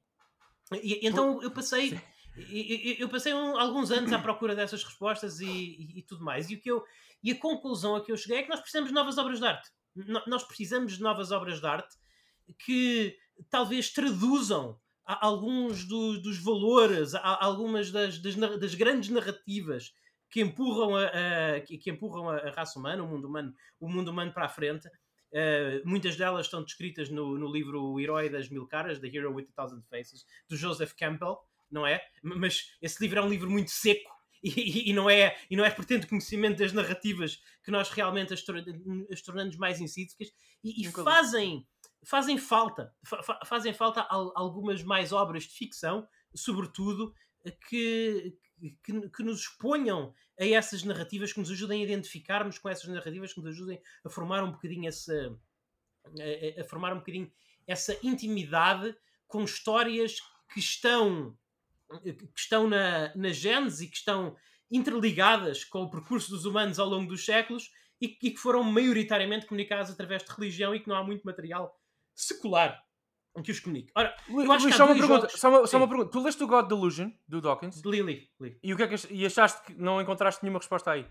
e, então eu passei. Eu, eu passei um, alguns anos à procura dessas respostas e, e, e, tudo mais. E, o que eu, e a conclusão a que eu cheguei é que nós precisamos de novas obras de arte. nós precisamos de novas obras de arte que talvez traduzam alguns do, dos valores, algumas das, das, das, grandes narrativas que empurram a, a que, que, empurram a, raça humana, o mundo humano, o mundo humano para a frente. Uh, muitas delas estão descritas no, no livro O Herói das Mil Caras, The Hero with a Thousand Faces, do Joseph Campbell, não é? Mas esse livro é um livro muito seco e, e, não é e não é pretendo conhecimento das narrativas que nós realmente as, as tornamos mais insídicas e, e fazem fazem falta fa fazem falta algumas mais obras de ficção sobretudo que, que, que, nos exponham a essas narrativas, que nos ajudem a identificarmos com essas narrativas, que nos ajudem a formar um bocadinho essa a, a formar um bocadinho essa intimidade com histórias que estão que estão na, na gênese e que estão interligadas com o percurso dos humanos ao longo dos séculos e, e que foram maioritariamente comunicadas através de religião e que não há muito material secular que os comunique. Ora, eu Luís, só, uma pergunta, jogos... só, uma, só uma pergunta. Tu leste o God Delusion, do Dawkins? Li, li, li. E, o que é que, e achaste que não encontraste nenhuma resposta aí?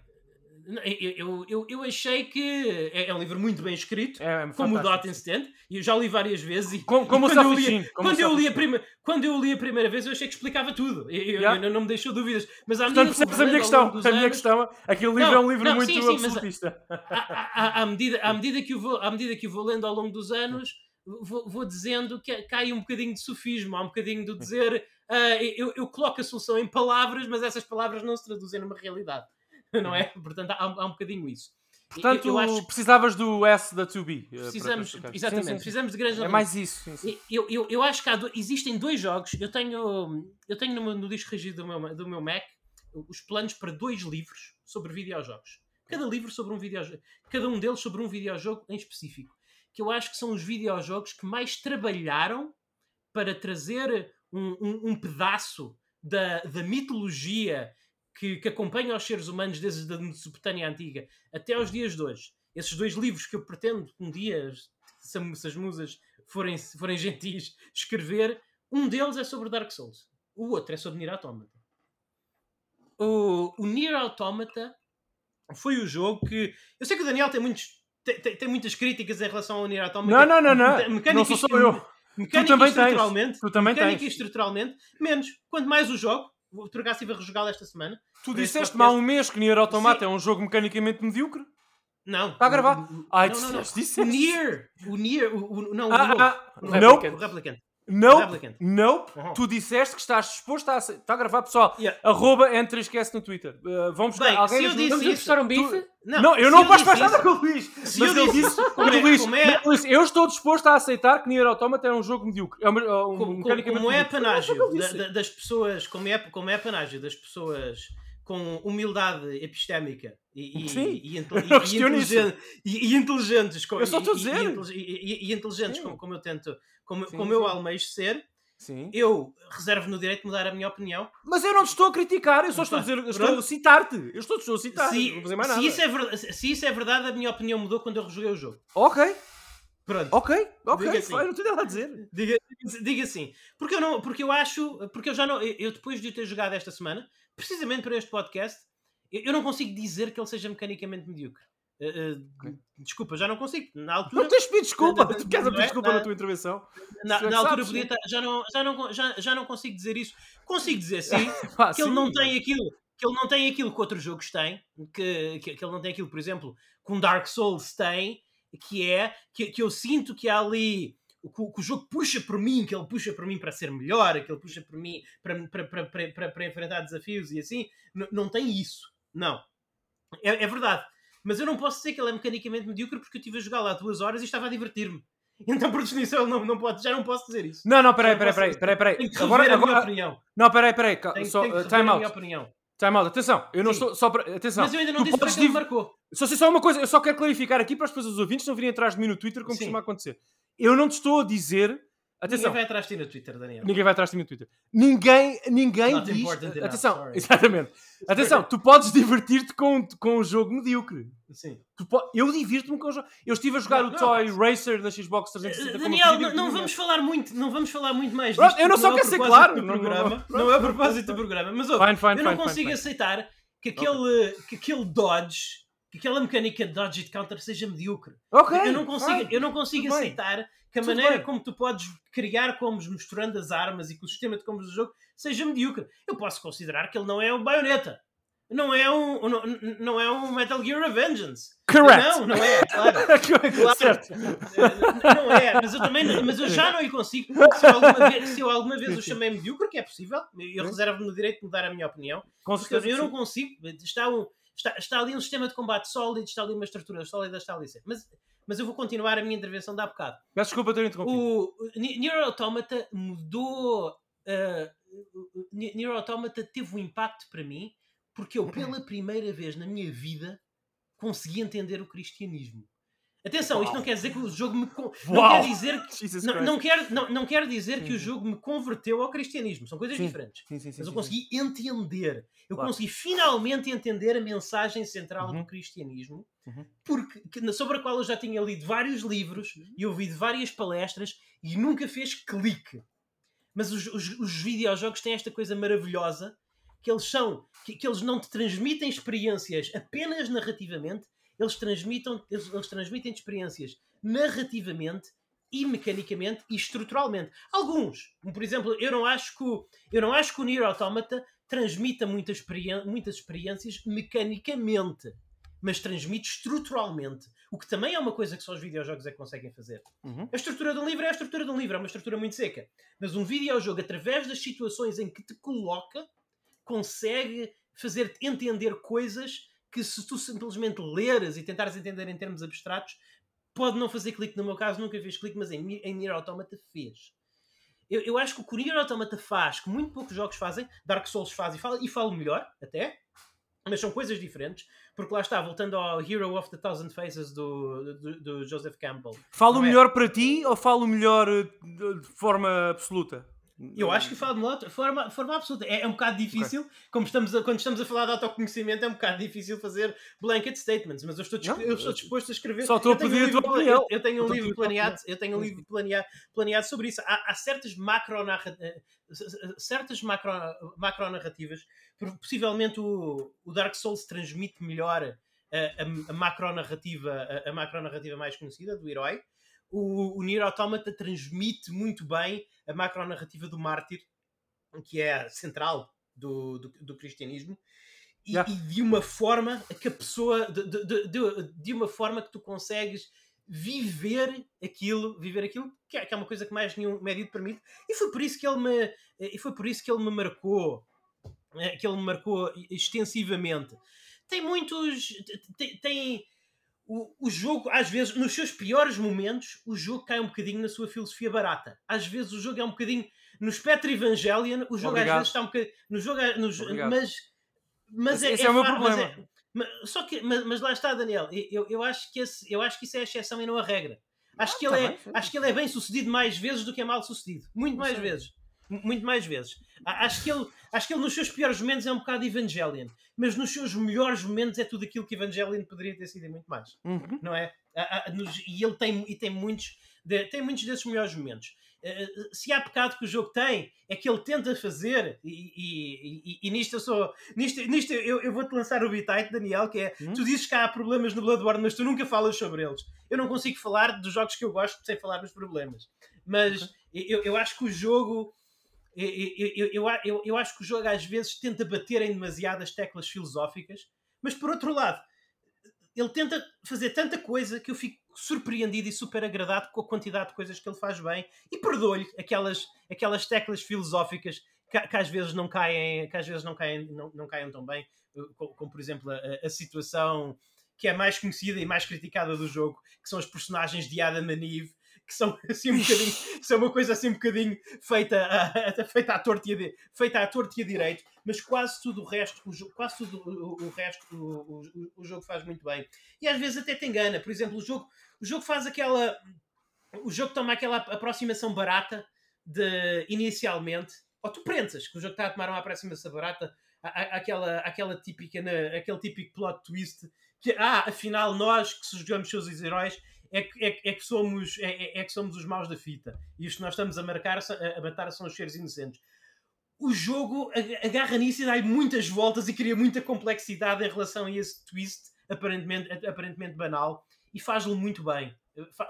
Eu, eu, eu achei que é, é um livro muito bem escrito, É, é como o fantástico. Dot Instant, e eu já li várias vezes. E, Como, como e o quando, eu li, como o quando, eu li a prima, quando eu li a primeira vez, eu achei que explicava tudo. Eu, eu- Yeah. eu não me deixou dúvidas. Mas à Portanto, eu percebes a minha questão. A minha anos- questão. Aquele livro Não, é um livro não, muito sim, sim, absolutista. à, à- à medida, à, medida que eu vou, à medida que eu vou lendo ao longo dos anos, vou, vou dizendo que cai um bocadinho de sofismo, há um bocadinho de dizer ah, eu, eu coloco a solução em palavras, mas essas palavras não se traduzem numa realidade. Não é? Portanto, há, há um bocadinho isso. Portanto, eu, eu precisavas do S da 2B. eh, para- precisamos, para exatamente, Sim, sim, precisamos de grandes É mais isso. sim. Eu, eu, eu acho que há do- existem dois jogos. Eu tenho, eu tenho no, no disco regido do meu, do meu Mac os planos para dois livros sobre videojogos. Cada livro sobre um videojogo. Cada um deles sobre um videojogo em específico. Que eu acho que são os videojogos que mais trabalharam para trazer um, um, um pedaço da, da mitologia que, que acompanha os seres humanos desde a Mesopotâmia Antiga até aos dias de hoje. Esses dois livros que eu pretendo um dia, se, as musas forem, forem gentis, escrever, um deles é sobre Dark Souls. O outro é sobre Nier Automata. O, o Nier Automata foi o jogo que... Eu sei que o Daniel tem muitos... Tem, tem- tem muitas críticas em relação ao Nier Automata. Não, não, não, não. Mecânica Não sou e- só eu. Mecânica também e estruturalmente, Tu também mecânica tens. e estruturalmente, menos. Quanto mais o jogo, o Turgaço estive a rejogá-lo esta semana. Tu disseste-me há um mês que Nier Automata Sim. é um jogo mecanicamente medíocre. Não. Está a gravar? O- o- Ai, não, não, não. disseste, O. Nier. O Nier. O, o, não, o Ah, novo. ah, O nope. Replicant. O Replicant. Nope, Replicant. nope. Uhum. Tu disseste que estás disposto a aceitar. Está a gravar, pessoal. Yeah. Arroba entre esquece no Twitter. Uh, buscar Bem, alguém. se eu disse Vamos isso, um bife? Não, eu se não posso mais nada com o Luís. Se Mas eu disse como Mas, é- Luís, como é- não, Luís, eu estou disposto a aceitar que Nier Automata é um jogo medíocre. É um, é um como, mecanicamente como é panágio da- das pessoas, como é, como é panágio das pessoas com humildade epistémica e, Eu não inteligente- inteligentes, como, Eu só estou a e- dizer. intelig- inteligentes como, como eu tento, como, Sim, como eu sim. almejo ser, Sim. eu reservo no direito de mudar a minha opinião. Mas eu não te estou a criticar, eu só estou a dizer, eu estou a citar-te. Eu estou, estou a citar, não se, vou fazer mais se nada. isso é verdade, se isso é verdade, a minha opinião mudou quando eu rejoguei o jogo. Ok, Pronto. ok, ok, Diga assim. foi, não tenho nada a dizer. Diga, diga assim, porque eu não, porque eu acho, porque eu já não, eu eu depois de ter jogado esta semana, precisamente para este podcast, eu, não consigo dizer que ele seja mecanicamente medíocre. Ok. Desculpa, já não consigo. Na altura, Não tens pedido desculpa, tu queres pedir é? desculpa na Não. tua intervenção. na, na altura sabes, podia estar, já não, já não, já, já não consigo dizer isso. Consigo dizer sim, Pá, que ele sim. não tem aquilo, que ele não tem aquilo que outros jogos têm, que, que, que ele não tem aquilo, por exemplo, que um Dark Souls tem, que é que, que eu sinto que há ali que, o- que o jogo puxa por mim, que ele puxa por mim para ser melhor, que ele puxa por mim para, para, para, para, para, para enfrentar desafios e assim, N- não tem isso. Não. É, é verdade. Mas eu não posso dizer que ele é mecanicamente medíocre porque eu estive a jogar lá duas horas e estava a divertir-me. Então, por definição, ele não, não pode, já não posso dizer isso. Não, não, peraí, peraí, peraí, peraí, Tenho que peraí. rever Agora, a minha agora, opinião. não, peraí, peraí, Tenho, só, tenho que rever time a minha out, opinião. time out, atenção, eu não Sim. estou, só para, atenção. Mas eu ainda não tu disse para que ele div- marcou. Só sei só uma coisa, eu só quero clarificar aqui para as pessoas ouvintes não virem atrás de mim no Twitter como Sim. costuma acontecer. Eu não te estou a dizer, atenção, Ninguém vai atrás de ti no Twitter, Daniel. Ninguém vai atrás de mim no Twitter. Ninguém, ninguém Not diz. enough, Atenção, sorry. exatamente. Atenção, tu podes divertir-te com, com um jogo medíocre. Sim. Po- Eu divirto-me com o jogo. Eu estive a jogar Não, o não, Toy Racer da Xbox 360 como Daniel, não, não vamos falar muito, não vamos falar muito mais disto, eu não só é quero ser claro, do não- programa, não- é o propósito do programa, mas ouve, Fine, fine, eu não fine, consigo aceitar que aquele, que aquele dodge, que aquela mecânica de dodge e de counter seja medíocre. Ok. eu não consigo, fine. eu não consigo Tudo bem. aceitar que a Tudo maneira bem. como tu podes criar combos misturando as armas e que o sistema de combos do jogo seja medíocre. Eu posso considerar que ele não é um baioneta. Não é um, não, não é um Metal Gear Revengeance. Correct. Não, não é, claro. Claro. certo. Não é, mas eu também mas eu já não lhe consigo. Se eu alguma vez, se eu alguma vez o chamei medíocre, que é possível, eu reservo-me o direito de mudar a minha opinião. Com certeza. eu não consigo. Está, um, está, está ali um sistema de combate sólido, está ali uma estrutura sólida, está ali. Mas, mas eu vou continuar a minha intervenção de há bocado. Peço desculpa ter interrompido. O o Ni- Nier Automata mudou. Uh, o Ni- Nier Automata teve um impacto para mim porque eu, pela primeira vez na minha vida, consegui entender o cristianismo. Atenção, isto Uau. não quer dizer que o jogo me. con- Não quer dizer que. Não, não, quer, não, não quer dizer Sim, que o jogo me converteu ao cristianismo. São coisas Sim. diferentes. Sim, sim, sim, Mas eu consegui entender. Eu Claro. consegui finalmente entender a mensagem central Uhum. do cristianismo, Uhum. porque, que- sobre a qual eu já tinha lido vários livros e ouvido várias palestras e nunca fez clique. Mas os, os, os videojogos têm esta coisa maravilhosa que eles são, que, que eles não te transmitem experiências apenas narrativamente, eles transmitem, eles, eles transmitem experiências narrativamente e mecanicamente e estruturalmente. Alguns, por exemplo, eu não acho que o, eu não acho que o Nier Automata transmita muitas, experi muitas experiências mecanicamente, mas transmite estruturalmente, o que também é uma coisa que só os videojogos é que conseguem fazer. Uhum. A estrutura de um livro é a estrutura de um livro, é uma estrutura muito seca, mas um videojogo, através das situações em que te coloca, consegue fazer-te entender coisas que se tu simplesmente leres e tentares entender em termos abstratos, pode não fazer clique. No meu caso, nunca fez clique, mas em, em Nier Automata fez. Eu, eu acho que o que o Nier Automata faz, que muito poucos jogos fazem, Dark Souls faz e fala, e fala melhor, até, mas são coisas diferentes, porque lá está, voltando ao Hero of the Thousand Faces do, do, do Joseph Campbell. Falo é... melhor para ti ou falo melhor eh, de forma absoluta? Eu acho que falo de outra forma, forma absoluta. É, é um bocado difícil, okay. como estamos a, quando estamos a falar de autoconhecimento, é um bocado difícil fazer blanket statements, mas eu estou, não, eu estou disposto a escrever. Só estou a pedir um livro, a tua opinião. Eu, eu tenho um livro planeado, eu tenho um livro planeado, planeado sobre isso. Há, há certas macro eh, certas macro, macro narrativas, possivelmente o, o Dark Souls transmite melhor a, a, a macro narrativa, a, a macro narrativa mais conhecida do herói o, o Nier Automata transmite muito bem a macronarrativa do mártir, que é a central do, do, do cristianismo, e, yeah. e, de uma forma que a pessoa, de, de, de, de, uma forma que tu consegues viver aquilo, viver aquilo, que é, que é uma coisa que mais nenhum médio permite, e foi por isso que ele me, e foi por isso que ele me marcou, eh, que ele me marcou extensivamente. Tem muitos, tem, tem o, o jogo, às vezes, nos seus piores momentos, o jogo cai um bocadinho na sua filosofia barata. Às vezes o jogo é um bocadinho. No espectro Evangelion, o jogo Obrigado. às vezes está um bocadinho. No jogo, é, no, mas. Mas esse, é, esse é, é, o meu problema. É, mas, só que, mas, mas, lá está, Daniel. Eu, eu, acho que esse, eu acho que isso é a exceção e não a regra. Acho, ah, que, ele tá é, bem, acho que ele é bem sucedido mais vezes do que é mal sucedido. Muito mais vezes. Muito mais vezes. Acho que, ele, acho que ele nos seus piores momentos é um bocado Evangelion, mas nos seus melhores momentos é tudo aquilo que Evangelion poderia ter sido e muito mais. Uhum. Não é? E ele tem, e tem, muitos, tem muitos desses melhores momentos. Eh, se há pecado que o jogo tem, é que ele tenta fazer, e, e, e, e nisto eu sou. Nisto, nisto eu, eu vou-te lançar o bitite, Daniel, que é hum? tu dizes que há problemas no Bloodborne, mas tu nunca falas sobre eles. Eu não consigo falar dos jogos que eu gosto sem falar dos problemas. Mas okay. eu, eu acho que o jogo eu, eu, eu, eu, acho que o jogo às vezes tenta bater em demasiadas teclas filosóficas, mas por outro lado, ele tenta fazer tanta coisa que eu fico surpreendido e super agradado com a quantidade de coisas que ele faz bem e perdoe-lhe aquelas, aquelas teclas filosóficas que, que, às vezes não caem, que às vezes não caem, não, não caem tão bem, como, como por exemplo a, a, situação que é mais conhecida e mais criticada do jogo, que são os personagens de Adam and Eve, que são assim um bocadinho, são uma coisa assim um bocadinho feita a, feita à torta e a, feita à torta e direito, mas quase tudo o resto, o, quase tudo o, o resto o, o, o, jogo faz muito bem. E às vezes até te engana, por exemplo, o jogo, o jogo faz aquela o jogo toma aquela aproximação barata de inicialmente, ou tu prensas que o jogo está a tomar uma aproximação barata aquela, aquela típica, aquele típico plot twist que, ah, afinal, nós que jogamos seus heróis é que, é, é que somos, é, é, é, que somos os maus da fita. E isto que nós estamos a marcar, a, a matar são os seres inocentes. O jogo agarra nisso e dá muitas voltas e cria muita complexidade em relação a esse twist aparentemente, aparentemente banal e faz-lo muito bem.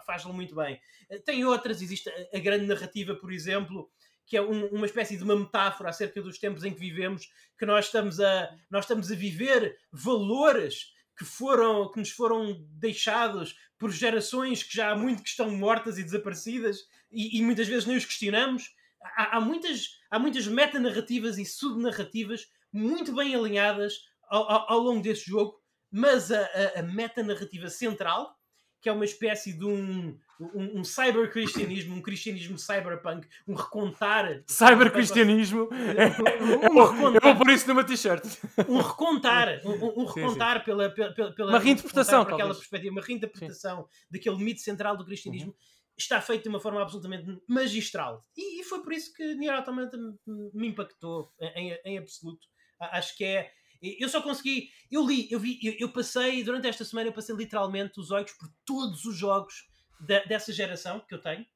Faz-lo muito bem. Tem outras, existe a grande narrativa, por exemplo, que é um, uma espécie de uma metáfora acerca dos tempos em que vivemos, que nós estamos a, nós estamos a viver valores que foram que nos foram deixados por gerações que já há muito que estão mortas e desaparecidas e, e muitas vezes nem os questionamos. Há, há muitas, há muitas metanarrativas e subnarrativas muito bem alinhadas ao, ao, ao longo deste jogo, mas a, a, a metanarrativa central que é uma espécie de um, um, um cyber-cristianismo, um cristianismo cyberpunk, um recontar. Cyber-cristianismo? Um, um recontar, Eu vou pôr isso numa t-shirt. Um recontar, um, recontar sim, sim. Pela, pela, pela. Uma reinterpretação, por aquela perspectiva, uma reinterpretação sim. daquele mito central do cristianismo. Uhum. Está feito de uma forma absolutamente magistral. E, e foi por isso que Nier Automata me impactou em, em absoluto. Acho que é eu só consegui. Eu li, eu vi, eu, eu, passei, durante esta semana, eu passei literalmente os olhos por todos os jogos de, dessa geração que eu tenho.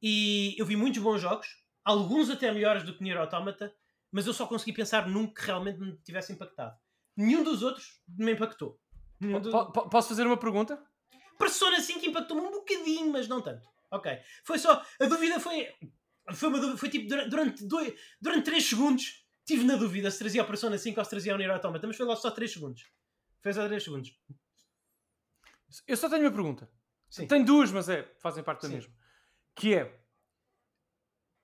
E eu vi muitos bons jogos, alguns até melhores do que Nier Automata, mas eu só consegui pensar num que realmente me tivesse impactado. Nenhum dos outros me impactou. Do... Posso fazer uma pergunta? Persona 5 impactou-me um bocadinho, mas não tanto. Ok. Foi só. A dúvida foi. Foi, dúvida, foi tipo durante, dois, durante 3 segundos. Tive na dúvida se trazia a Persona 5 ou se trazia o Nier Automata, mas foi logo só 3 segundos. Foi só 3 segundos. Eu só tenho uma pergunta. Sim. Tenho duas, mas é, fazem parte da Sim. mesma. Que é.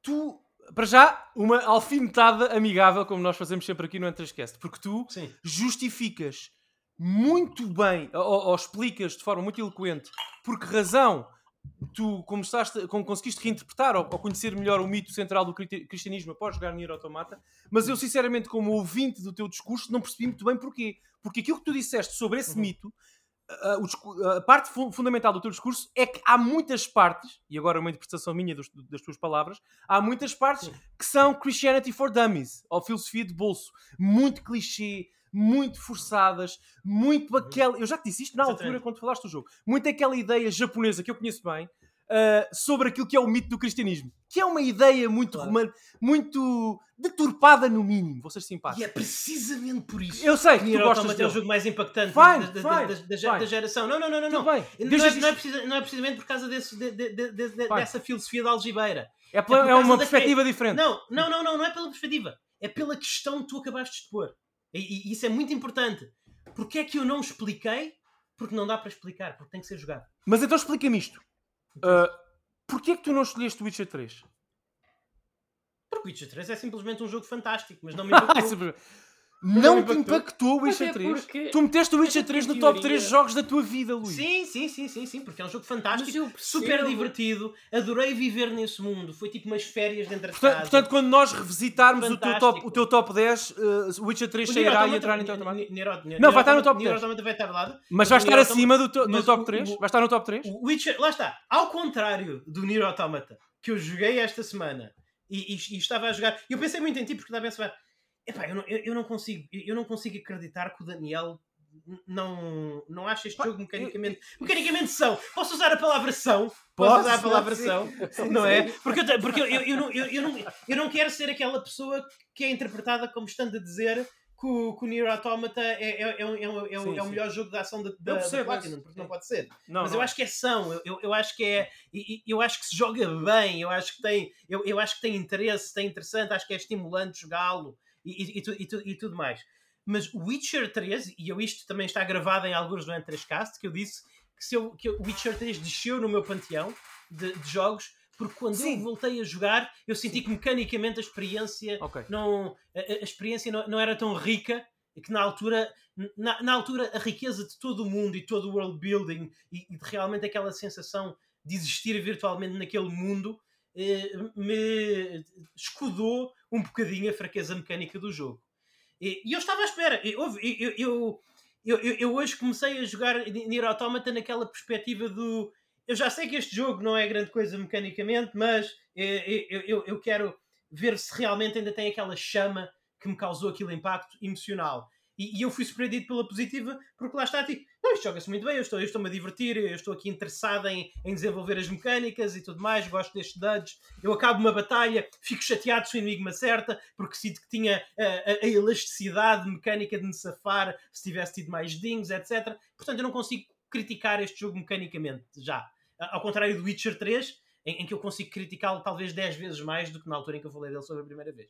Tu para já, uma alfinetada amigável, como nós fazemos sempre aqui no Entrescast, porque tu Sim. justificas muito bem, ou, ou, explicas de forma muito eloquente, por que razão tu começaste, como conseguiste reinterpretar ou, ou, conhecer melhor o mito central do cristianismo após jogar Nier Automata, mas eu sinceramente, como ouvinte do teu discurso, não percebi muito bem porquê. Porque aquilo que tu disseste sobre esse uhum. mito a, parte fundamental do teu discurso é que há muitas partes, e agora uma interpretação minha dos, das tuas palavras, há muitas partes Sim. que são Christianity for Dummies, ou filosofia de bolso, muito clichê, muito forçadas, muito uhum. aquela. Eu já te disse isto na Exatamente. altura quando falaste do jogo. Muito aquela ideia japonesa que eu conheço bem, uh, sobre aquilo que é o mito do cristianismo. Que é uma ideia muito claro. romana, muito deturpada no mínimo, vou ser simpático. E é precisamente por isso eu sei que tu gostas é o jogo mais impactante fine, da, da, fine, da, da, geração. Não, não, não, não. não. Não, é, não, é precisa, não é precisamente por causa desse, de, de, de, dessa filosofia da algibeira. É, é, é uma perspectiva que... diferente. Não, não, não, não, não é pela perspectiva. É pela questão que tu acabaste de pôr. E, e isso é muito importante. Porque é que eu não expliquei? Porque não dá para explicar, porque tem que ser jogado. Mas então explica-me isto. Uh, Porquê é que tu não escolheste Witcher 3? Porque Witcher 3 é simplesmente um jogo fantástico, mas não me impactou. não te impactou o Witcher 3? Porque... Tu meteste o Witcher 3 no teoria... top 3 jogos da tua vida, Luís. Sim, sim, sim, sim, sim, porque é um jogo fantástico, super divertido, adorei viver nesse mundo, foi tipo umas férias dentro da portanto, casa. Portanto, quando nós revisitarmos o teu, top, o teu top 10, uh, Witcher 3 sairá e entrar no teu top Não, vai estar no top 10. Vai estar lado, mas vai estar acima do, top 3? Vai estar no top 3? O Witcher, lá está, ao contrário do Nier Automata, que eu joguei esta semana e estava a jogar, eu pensei muito em ti porque estava a pensar Epá, eu, não, eu, eu, não consigo, eu não consigo acreditar que o Daniel não, não acha este jogo mecanicamente. Mecanicamente são. Posso usar a palavra são? Posso, Posso usar a palavra são? Não é? Porque, eu, porque eu, eu, não, eu, eu, não, eu não quero ser aquela pessoa que é interpretada como estando a dizer que o, que o Nier Automata é, é, é, é, é, sim, é o melhor jogo de ação da, da, da Platinum, porque não pode ser. Não, mas não. eu acho que é são, eu, eu, eu acho que é. Eu acho que se joga bem, eu acho que tem, eu, eu acho que tem interesse, tem interessante, acho que é estimulante jogá-lo e, e, e, e, tudo mais. Mas Witcher 3, e eu isto também está gravado em alguns do N3Cast, que eu disse que, se eu, que o Witcher 3 desceu no meu panteão de, de jogos, porque quando Sim. eu voltei a jogar, eu senti Sim. que mecanicamente a experiência okay. não a, a, experiência não, não era tão rica que na altura na, na, altura a riqueza de todo o mundo e todo o world building e, e realmente aquela sensação de existir virtualmente naquele mundo me escudou um bocadinho a fraqueza mecânica do jogo. E, eu estava à espera. Eu, eu, eu, eu, hoje comecei a jogar Nier Automata naquela perspectiva do. Eu já sei que este jogo não é grande coisa mecanicamente, mas eh, eu, eu quero ver se realmente ainda tem aquela chama que me causou aquele impacto emocional. E, e eu fui surpreendido pela positiva, porque lá está, tipo, não, isto joga-se muito bem, eu estou-me estou a divertir, eu estou aqui interessado em, em desenvolver as mecânicas e tudo mais, gosto destes dados. Eu acabo uma batalha, fico chateado se o inimigo me acerta, porque sinto que tinha a, a, a elasticidade mecânica de me safar se tivesse tido mais dings, etc. Portanto, eu não consigo criticar este jogo mecanicamente, já. Ao contrário do Witcher 3, em, em que eu consigo criticá-lo talvez 10 vezes mais do que na altura em que eu falei dele sobre a primeira vez.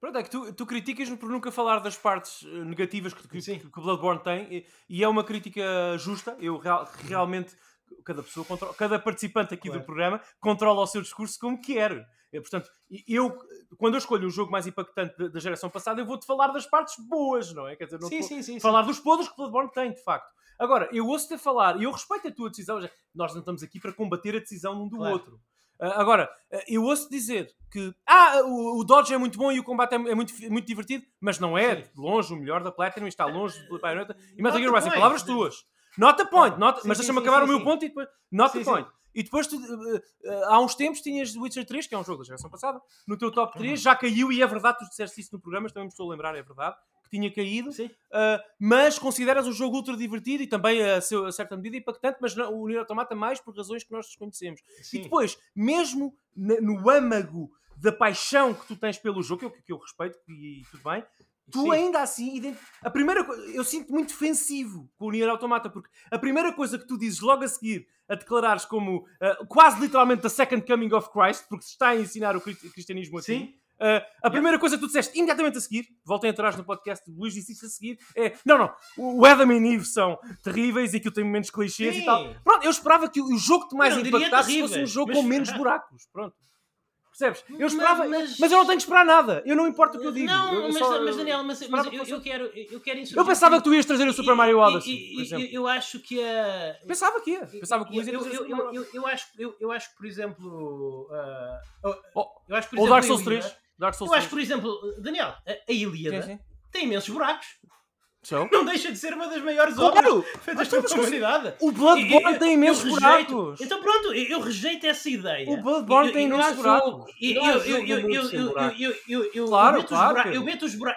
Pronto, é que tu, tu criticas por nunca falar das partes eh, negativas que, que, que o Bloodborne tem e, e, é uma crítica justa. Eu real, realmente, cada pessoa, controla, cada participante aqui claro. do programa controla o seu discurso como quer. E, portanto, eu, quando eu escolho o jogo mais impactante da, geração passada, eu vou-te falar das partes boas, não é? Quer dizer, não sim, sim, sim, falar dos podres que o Bloodborne tem, de facto. Agora, eu ouço-te falar e eu respeito a tua decisão. Nós não estamos aqui para combater a decisão um do claro. outro. Uh, agora, uh, eu ouço dizer que ah, o, o, Dodge é muito bom e o combate é, é muito, muito divertido, mas não é de longe o melhor da Platinum, está longe do Bayonetta e Metal Gear Rising. Palavras tuas. Not a point, not, sim, mas deixa-me acabar sim, o meu ponto e depois. Not sim, a point. E depois, tu, uh, uh, há uns tempos, tinhas Witcher 3, que é um jogo da geração passada, no teu top 3, uhum. já caiu, e é verdade, tu disseste isso no programa, também me estou a lembrar, é verdade tinha caído, uh, mas consideras um jogo ultra divertido e também a, seu, a certa medida impactante, mas não, o Nier Automata mais por razões que nós desconhecemos. Sim. E depois, mesmo no âmago da paixão que tu tens pelo jogo, que eu, que eu respeito e tudo bem, tu Sim. ainda assim, a primeira eu sinto muito defensivo com o Nier Automata, porque a primeira coisa que tu dizes logo a seguir a declarares como uh, quase literalmente the second coming of Christ, porque se está a ensinar o cristianismo assim. Sim. Uh, a primeira coisa que tu disseste imediatamente a seguir, voltem atrás no podcast de Luís disse a seguir, é não, não, o Adam e Eve são terríveis e aquilo tem momentos clichês Sim. e tal. Pronto, eu esperava que o jogo que mais impactasse fosse um jogo mas... com menos buracos. Pronto. Percebes? Eu esperava, mas, mas, eu não tenho que esperar nada. Eu não importa o que eu digo. Não, eu, mas, só, mas, Daniel, mas, mas eu, eu, quero, eu quero Eu pensava que tu ias trazer o Super Mario Odyssey. E, e, eu acho que a. Pensava que ia. Pensava que o Luís ia trazer eu, eu, eu, acho, eu, eu acho que, por exemplo. Uh, eu acho, por exemplo, ou Dark Souls 3. Dark Souls eu acho, por exemplo, Daniel, a, a Ilíada sim, sim. tem imensos buracos. So? Não deixa de ser uma das maiores claro. obras feitas pela humanidade. O Bloodborne tem imensos buracos. Então pronto, eu rejeito essa ideia. O Bloodborne tem imensos buracos.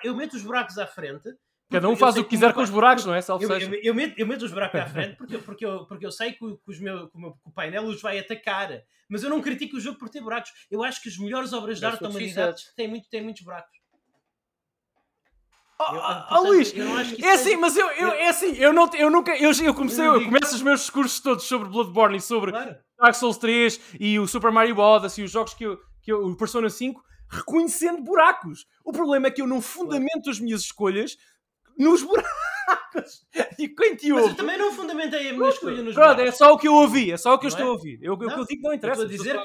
Eu meto os buracos à frente. Cada um faz o que quiser com os buracos, não é? Eu, eu, eu, meto, eu meto os buracos à frente porque, porque, eu, porque eu sei que, os meu, que, o meu, que o painel os vai atacar. Mas eu não critico o jogo por ter buracos. Eu acho que as melhores obras de arte da humanidade têm, muito, têm muitos buracos. Oh, oh, Luís, é assim, mas eu, eu, é assim, eu, não, eu nunca, eu, eu comecei, eu começo os meus discursos todos sobre Bloodborne e sobre claro. Dark Souls 3 e o Super Mario Odyssey e os jogos que eu, que eu, o Persona 5, reconhecendo buracos. O problema é que eu não fundamento as minhas escolhas nos buracos. E quem te ouve? Mas eu também não fundamentei a minha escolha nos Pronto, buracos. é só o que eu ouvi, é só o que eu estou é? a ouvir. Eu, não, eu digo não interessa. Eu, dizer,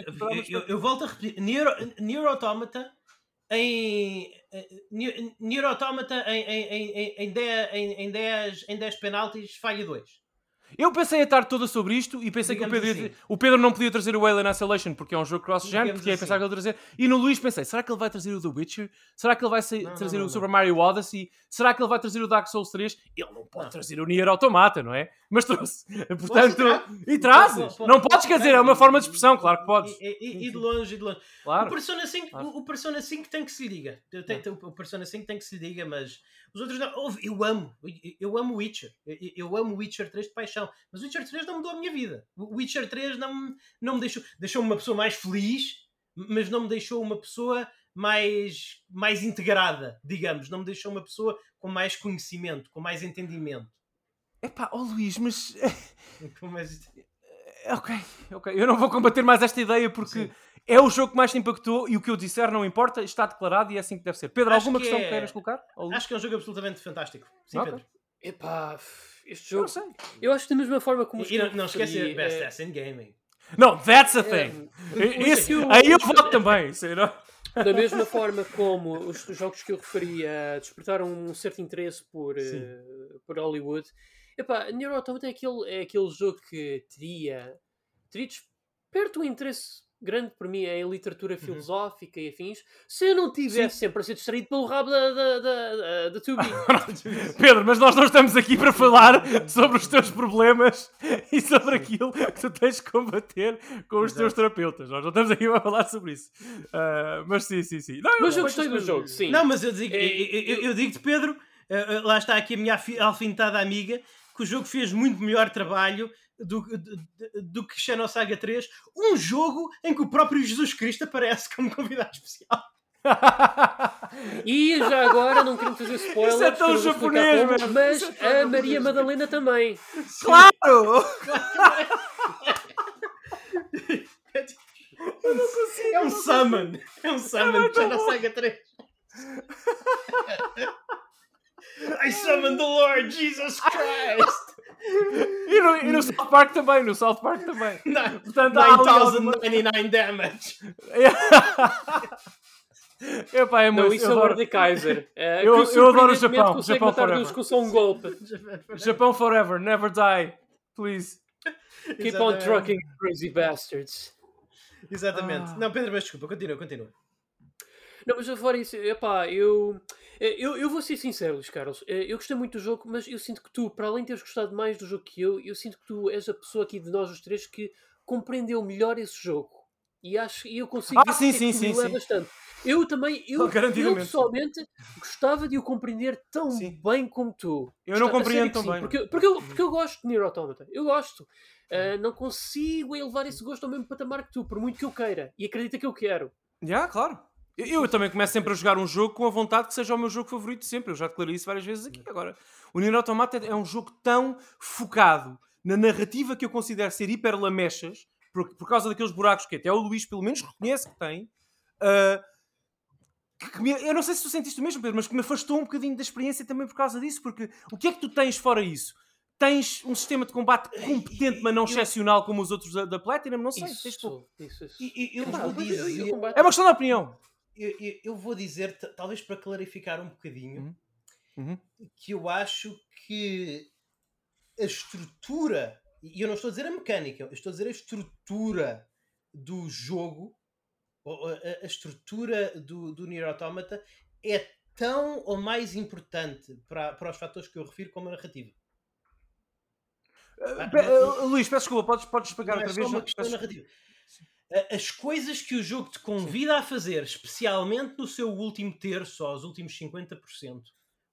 eu, eu, volto a repetir: Neuro, Neuro Automata em Nier Automata em, em, em, em, 10, em, em, 10, em 10 penaltis falha 2. Eu pensei a estar toda sobre isto e pensei Digamos que o Pedro, assim. o Pedro não podia trazer o Alien Isolation porque é um jogo cross-gen, porque assim. ia pensar que ele trazer. E no Luís pensei, será que ele vai trazer o The Witcher? Será que ele vai não, trazer não, não, o Super Mario Odyssey? Será que ele vai trazer o Dark Souls 3? Ele não pode trazer o Nier Automata, não é? Mas trouxe. Portanto, e trazes. Não podes, quer dizer, é uma forma de expressão, claro que podes. E, e, e de longe, e de longe. Claro. O, Persona 5, claro. o, Persona 5 tem que se diga. O Persona 5 tem que se diga, mas os outros não. Eu amo. Eu amo Witcher. Eu amo Witcher 3 de paixão. Mas Witcher 3 não mudou a minha vida. Witcher 3 não, não me deixou. Deixou-me uma pessoa mais feliz, mas não me deixou uma pessoa mais, mais integrada, digamos. Não me deixou uma pessoa com mais conhecimento, com mais entendimento. Epá, ó oh Luís, mas. mais... Ok, ok. Eu não vou combater mais esta ideia porque Sim. É o jogo que mais te impactou e o que eu disser não importa, está declarado e é assim que deve ser. Pedro, acho alguma que questão é... que queiras colocar? Acho que é um jogo absolutamente fantástico. Sim, okay. Pedro. Epá, este jogo. Eu acho que da mesma forma como. E não, não esquece de Best é... Ass in Gaming. Não, that's a thing. É, Esse, eu... Aí eu voto também. Será? Da mesma forma como os jogos que eu referia despertaram um certo interesse por, uh, por Hollywood, Epá, Nier Automata é aquele, é aquele jogo que teria, teria desperto um interesse grande para mim em literatura uhum. filosófica e afins, se eu não tivesse Sim. sempre a ser distraído pelo rabo da, da, da, da Tubi. Pedro, mas nós não estamos aqui para falar sobre os teus problemas e sobre aquilo que tu tens que combater com os Exato. teus terapeutas. Nós não estamos aqui para falar sobre isso. Uh, mas sim, sim, sim. Não, mas eu gostei do jogo, sim. Não, mas eu digo, é... eu, eu, eu digo-te, Pedro, uh, lá está aqui a minha alfinetada amiga, que o jogo fez muito melhor trabalho do, do, do que Xenosaga 3, um jogo em que o próprio Jesus Cristo aparece como convidado especial. e já agora, não quero fazer spoiler, Isso é tão japonês, como, mas é a Maria Madalena também. Claro! Eu não consigo. É um summon. É um summon é de Xenosaga 3. I summon the Lord Jesus Christ! e, no, e no South Park também, no South Park também. Portanto, 9099 damage. Epá, é não, isso é o Mordekaiser. Uh, eu, eu adoro o Japão. O Japão forever. Com um golpe. Japão forever. Never die. Please. Keep Exatamente. on trucking, crazy bastards. Exatamente. Ah. Não, Pedro, mas desculpa. Continua, continua. Não, mas fora isso, epá, eu, eh, eu, eu vou ser sincero, Luís Carlos. Eh, eu gostei muito do jogo, mas eu sinto que tu, para além de teres gostado mais do jogo que eu, eu sinto que tu és a pessoa aqui de nós os três que compreendeu melhor esse jogo. E acho e eu consigo ah, sim, sim, sim, sim. bastante. Eu também, eu, eu pessoalmente gostava de o compreender tão sim. bem como tu. Eu não compreendo tão bem. Porque, porque, eu, porque eu gosto de Nier Automata. Eu gosto. Uh, não consigo elevar esse gosto ao mesmo patamar que tu, por muito que eu queira. E acredita que eu quero. Já, yeah, claro. Eu, eu, também começo sempre a jogar um jogo com a vontade que seja o meu jogo favorito sempre. Eu já declarei isso várias vezes aqui. Agora, o Nier Automata é um jogo tão focado na narrativa que eu considero ser hiper lamechas, por, por causa daqueles buracos que até o Luís pelo menos reconhece que tem. Uh, que me, eu não sei se tu sentiste o mesmo, Pedro, mas que me afastou um bocadinho da experiência também por causa disso, porque o que é que tu tens fora isso? Tens um sistema de combate competente, mas não eu, excepcional como os outros da, da Platinum? Não sei. Isso, tens isso, isso. Eu, eu vou dizer, é uma questão de opinião. Eu, eu, vou dizer, talvez para clarificar um bocadinho, uhum. Uhum. que eu acho que a estrutura, e eu não estou a dizer a mecânica, eu estou a dizer a estrutura do jogo a, a estrutura do, do Nier Automata é tão ou mais importante para, para os fatores que eu refiro como a narrativa. Uh, uh, Luís, peço desculpa, podes, podes explicar outra é vez? Uma questão narrativa. As coisas que o jogo te convida Sim. a fazer, especialmente no seu último terço ou os últimos 50%,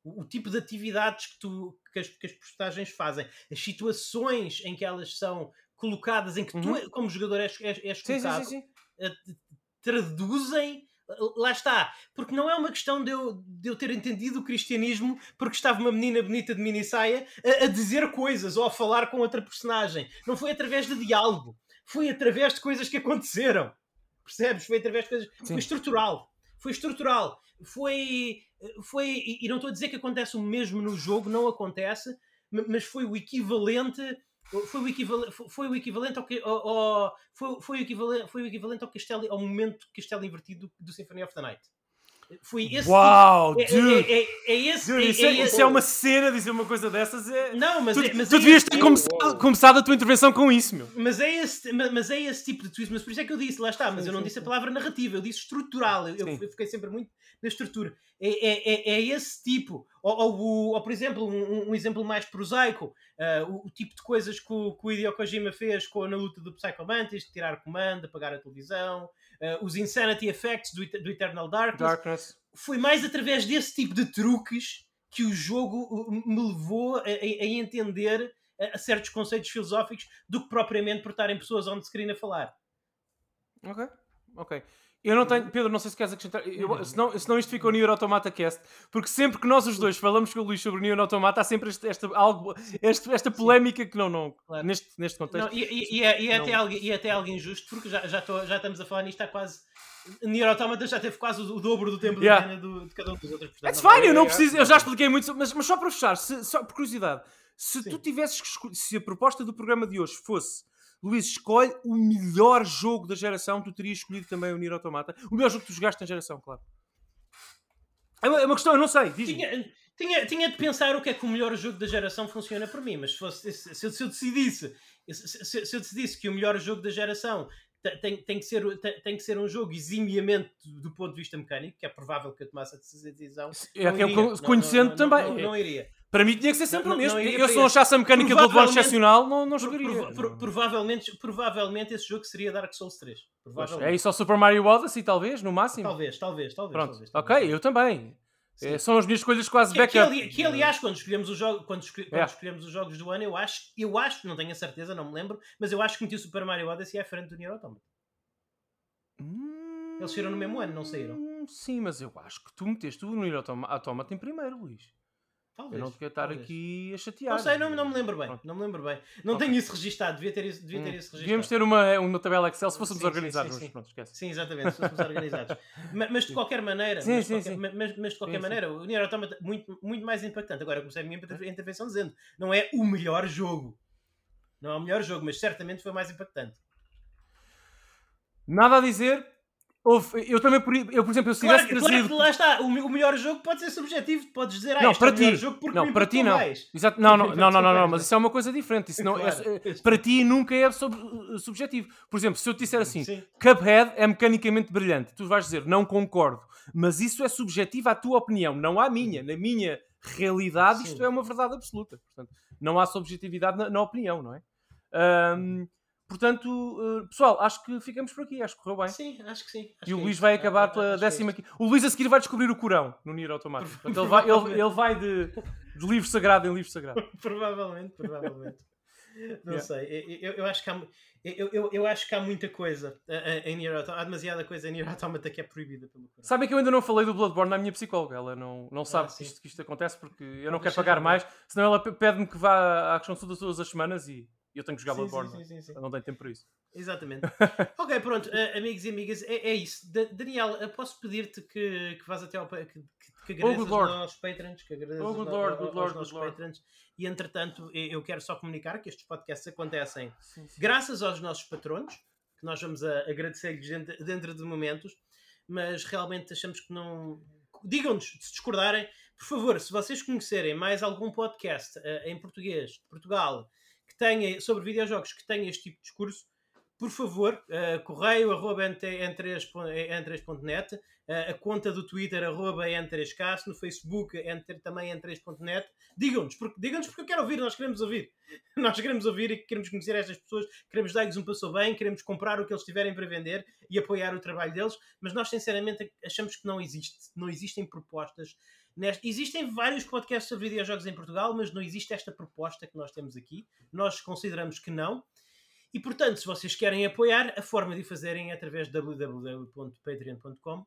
o, o tipo de atividades que, tu, que, as, que as personagens fazem, as situações em que elas são colocadas, em que uhum. tu, como jogador, és, és, és colocado, sim, sim, sim traduzem lá está, porque não é uma questão de eu, de eu ter entendido o cristianismo porque estava uma menina bonita de mini saia a, a, dizer coisas ou a falar com outra personagem. Não foi através de diálogo, foi através de coisas que aconteceram. Percebes? Foi através de coisas. Sim. Foi estrutural. Foi estrutural. Foi. foi e não estou a dizer que acontece o mesmo no jogo, não acontece, mas foi o equivalente foi o equivalente, foi o equivalente ao, que, ao, ao foi, foi, o equivalente, foi o equivalente ao castelo, ao momento castelo invertido do, do Symphony of the Night. Foi esse Uau, tipo, dude! É, é, é esse, dude, isso, é, isso é, uma cena dizer uma coisa dessas. É... Não, mas tu, é, mas tu devias ter começado, começado, a tua intervenção com isso, meu. Mas é esse, mas é esse tipo de twist. Mas por isso é que eu disse, lá está. Mas sim, eu não sim, disse sim. a palavra narrativa, eu disse estrutural. Eu, eu, fiquei sempre muito na estrutura. É, é, é, é esse tipo. Ou, ou, ou por exemplo, um, um, exemplo mais prosaico, uh, o, o, tipo de coisas que o, que o Hideo Kojima fez com, na luta do Psycho Mantis, tirar comando, apagar a televisão, uh, os Insanity Effects do, do Eternal Darkness. Darkness. Foi mais através desse tipo de truques que o jogo me levou a, a, a entender a, a certos conceitos filosóficos do que propriamente por estarem pessoas on screen a falar. Ok, ok. Eu não tenho, Pedro, não sei se queres acrescentar, eu, senão, senão isto fica o Nier Automata Cast, porque sempre que nós os dois falamos com o Luís sobre o Nier Automata, há sempre este, esta, algo, este, esta polémica que não, não claro. neste, neste contexto. Não, e, e, e, é, e, é até algo, e é até algo injusto, porque já, já, tô, já estamos a falar nisto há quase. Nier Automata já teve quase o, dobro do tempo yeah. de, de, cada um dos outros. É fine, eu não preciso, eu já expliquei muito, mas, mas só para fechar, se, só por curiosidade, se Sim. tu tivesses que se a proposta do programa de hoje fosse Luís, escolhe o melhor jogo da geração. Tu terias escolhido também o Nier Automata. O melhor jogo que tu jogaste na geração, claro. É uma, é uma questão, eu não sei. Tinha, tinha, tinha de pensar o que é que o melhor jogo da geração funciona para mim, mas se, fosse, se, se, eu decidisse se, se, eu decidisse que o melhor jogo da geração tem, tem, que ser, tem, tem, que ser um jogo eximiamente do ponto de vista mecânico, que é provável que eu tomasse essa decisão. É, que eu conhecendo não, também. Não, não, iria. Para mim tinha que ser sempre o mesmo. Eu se não achasse a mecânica do Bloodborne excepcional, não, não jogaria. Prova pro, provavelmente, provavelmente esse jogo seria Dark Souls 3. É isso ao Super Mario Odyssey, talvez, no máximo? Talvez, talvez, talvez. Pronto. talvez, talvez. Ok, eu também. É, são as minhas escolhas quase que, backup. Que, que, aliás, quando escolhemos, o jogo, quando, escolhe, quando escolhemos os jogos do ano, eu acho, eu acho, não tenho a certeza, não me lembro, mas eu acho que meti o Super Mario Odyssey à frente do Nier Automata. Hum, Eles saíram no mesmo ano, não saíram? Sim, mas eu acho que tu meteste o Nier Automata em primeiro, Luís. Talvez, eu não devia estar talvez. aqui a chatear. Não sei, não, não me lembro bem. Não me lembro bem. Não okay. tenho isso registado, devia ter, devia ter hum. isso registado. Devíamos ter uma, uma tabela Excel se fôssemos sim, organizados. Sim, sim, Pronto, esquece. sim, exatamente, se fôssemos organizados. mas, mas, de qualquer maneira, sim, mas, sim, qualquer, mas, mas, de qualquer maneira, o Nier Automata muito, muito mais impactante. Agora, comecei a minha intervenção dizendo, não é o melhor jogo. Não é o melhor jogo, mas certamente foi mais impactante. Nada a dizer, Houve, eu também, por, eu, por exemplo, eu se claro, tivesse trazido... Claro, lá está, o, o, melhor jogo pode ser subjetivo, podes dizer, ah, não, para é ti. jogo porque não, para ti não. Exato, não, não, não, não, não, não, mas isso é uma coisa diferente. Isso não, claro. é, para ti nunca é sub, subjetivo. Por exemplo, se eu te disser assim, Sim. Cuphead é mecanicamente brilhante, tu vais dizer, não concordo, mas isso é subjetivo à tua opinião, não à minha. Na minha realidade, Sim. isto é uma verdade absoluta. Portanto, não há subjetividade na, na opinião, não é? Um, Portanto, uh, pessoal, acho que ficamos por aqui. Acho que correu bem. Sim, acho que sim. Acho e o Luís é vai acabar pela é décima. É o Luís a seguir vai descobrir o Corão no Nier Automático. Portanto, ele vai, ele, ele vai de, de livro sagrado em livro sagrado. provavelmente, provavelmente. Não yeah. sei, eu, eu, acho que há, eu, eu, eu acho que há muita coisa em Nier Automata, há demasiada coisa em Nier Automata que é proibida pelo canal. Sabem que eu ainda não falei do Bloodborne na minha psicóloga, ela não, não sabe ah, que, isto, que isto acontece porque eu não quero pagar mais, senão ela pede-me que vá à consulta todas as semanas e eu tenho que jogar sim, Bloodborne. Sim, sim, sim, sim. Não tenho tempo para isso. Exatamente. ok, pronto, uh, amigos e amigas, é, é isso. Da Daniel, posso pedir-te que, que vás até ao. que, que, que agradeças oh, aos nossos patrons, que agradeças oh, good Lord, good Lord, aos nossos patrons. E entretanto, eu quero só comunicar que estes podcasts acontecem sim, sim. graças aos nossos patronos, que nós vamos agradecer-lhes dentro de momentos, mas realmente achamos que não. Digam-nos se discordarem. Por favor, se vocês conhecerem mais algum podcast uh, em português de Portugal que tenha, sobre videojogos que tenha este tipo de discurso, por favor, uh, correio arroba n3.net, uh, a conta do Twitter arroba n3cast, no Facebook entre, também n3.net. Digam-nos, porque, digam-nos porque eu quero ouvir, nós queremos ouvir. nós queremos ouvir e queremos conhecer estas pessoas, queremos dar-lhes um passo bem, queremos comprar o que eles tiverem para vender e apoiar o trabalho deles, mas nós sinceramente achamos que não existe, não existem propostas Neste, existem vários podcasts sobre videojogos em Portugal, mas não existe esta proposta que nós temos aqui. Nós consideramos que não. E portanto, se vocês querem apoiar, a forma de o fazerem é através de www.patreon.com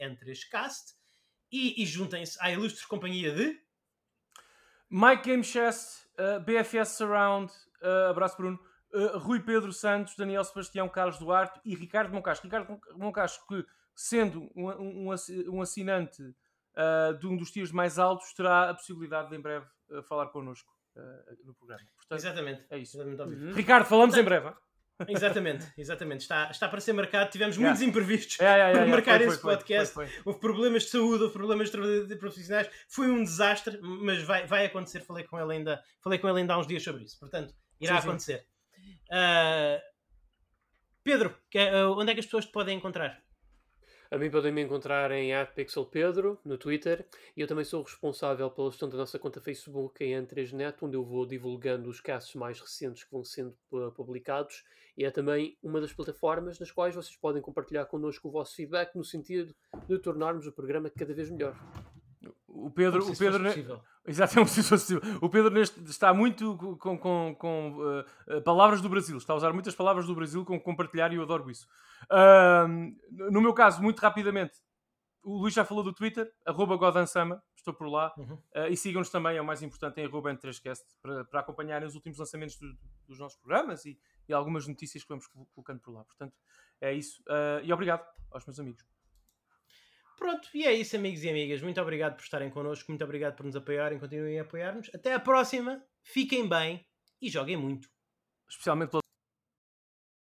n3cast e, e juntem-se à ilustre companhia de Mike Game Chess, uh, BFS Surround, uh, abraço Bruno, uh, Rui Pedro Santos, Daniel Sebastião, Carlos Duarte e Ricardo Moncacho. Ricardo Moncacho, que sendo um, um, um assinante uh, de um dos tiros mais altos, terá a possibilidade de em breve uh, falar connosco uh, no programa. Portanto, exatamente. É isso. Exatamente. Uhum. Ricardo, falamos em breve. Exatamente, exatamente. Está, está para ser marcado. Tivemos yeah. muitos imprevistos yeah, yeah, para marcar foi, esse foi, podcast. Foi, houve problemas de saúde, houve problemas de profissionais. Foi um desastre, mas vai, vai acontecer. Falei com ele ainda, falei com ele ainda há uns dias sobre isso. Portanto, irá sim, acontecer. Sim. Uh, Pedro, que, uh, onde é que as pessoas te podem encontrar? A mim podem me encontrar em @pixelpedro no Twitter e eu também sou responsável pela gestão da nossa conta Facebook em N3Net, onde eu vou divulgando os casos mais recentes que vão sendo publicados e é também uma das plataformas nas quais vocês podem compartilhar connosco o vosso feedback no sentido de tornarmos o programa cada vez melhor. O Pedro, o Pedro, Exatamente, o Pedro neste, está muito com, com, com uh, palavras do Brasil, está a usar muitas palavras do Brasil com compartilhar e eu adoro isso. Uh, no meu caso, muito rapidamente, o Luís já falou do Twitter, arroba Godansama, estou por lá, uhum. uh, e sigam-nos também, é o mais importante, em arroba N3Cast, para, para acompanharem os últimos lançamentos do, dos nossos programas e, e, algumas notícias que vamos colocando por lá. Portanto, é isso. E obrigado aos meus amigos. Pronto, e é isso, amigos e amigas. Muito obrigado por estarem connosco, muito obrigado por nos apoiarem, continuem a apoiar-nos. Até à próxima, fiquem bem e joguem muito. Especialmente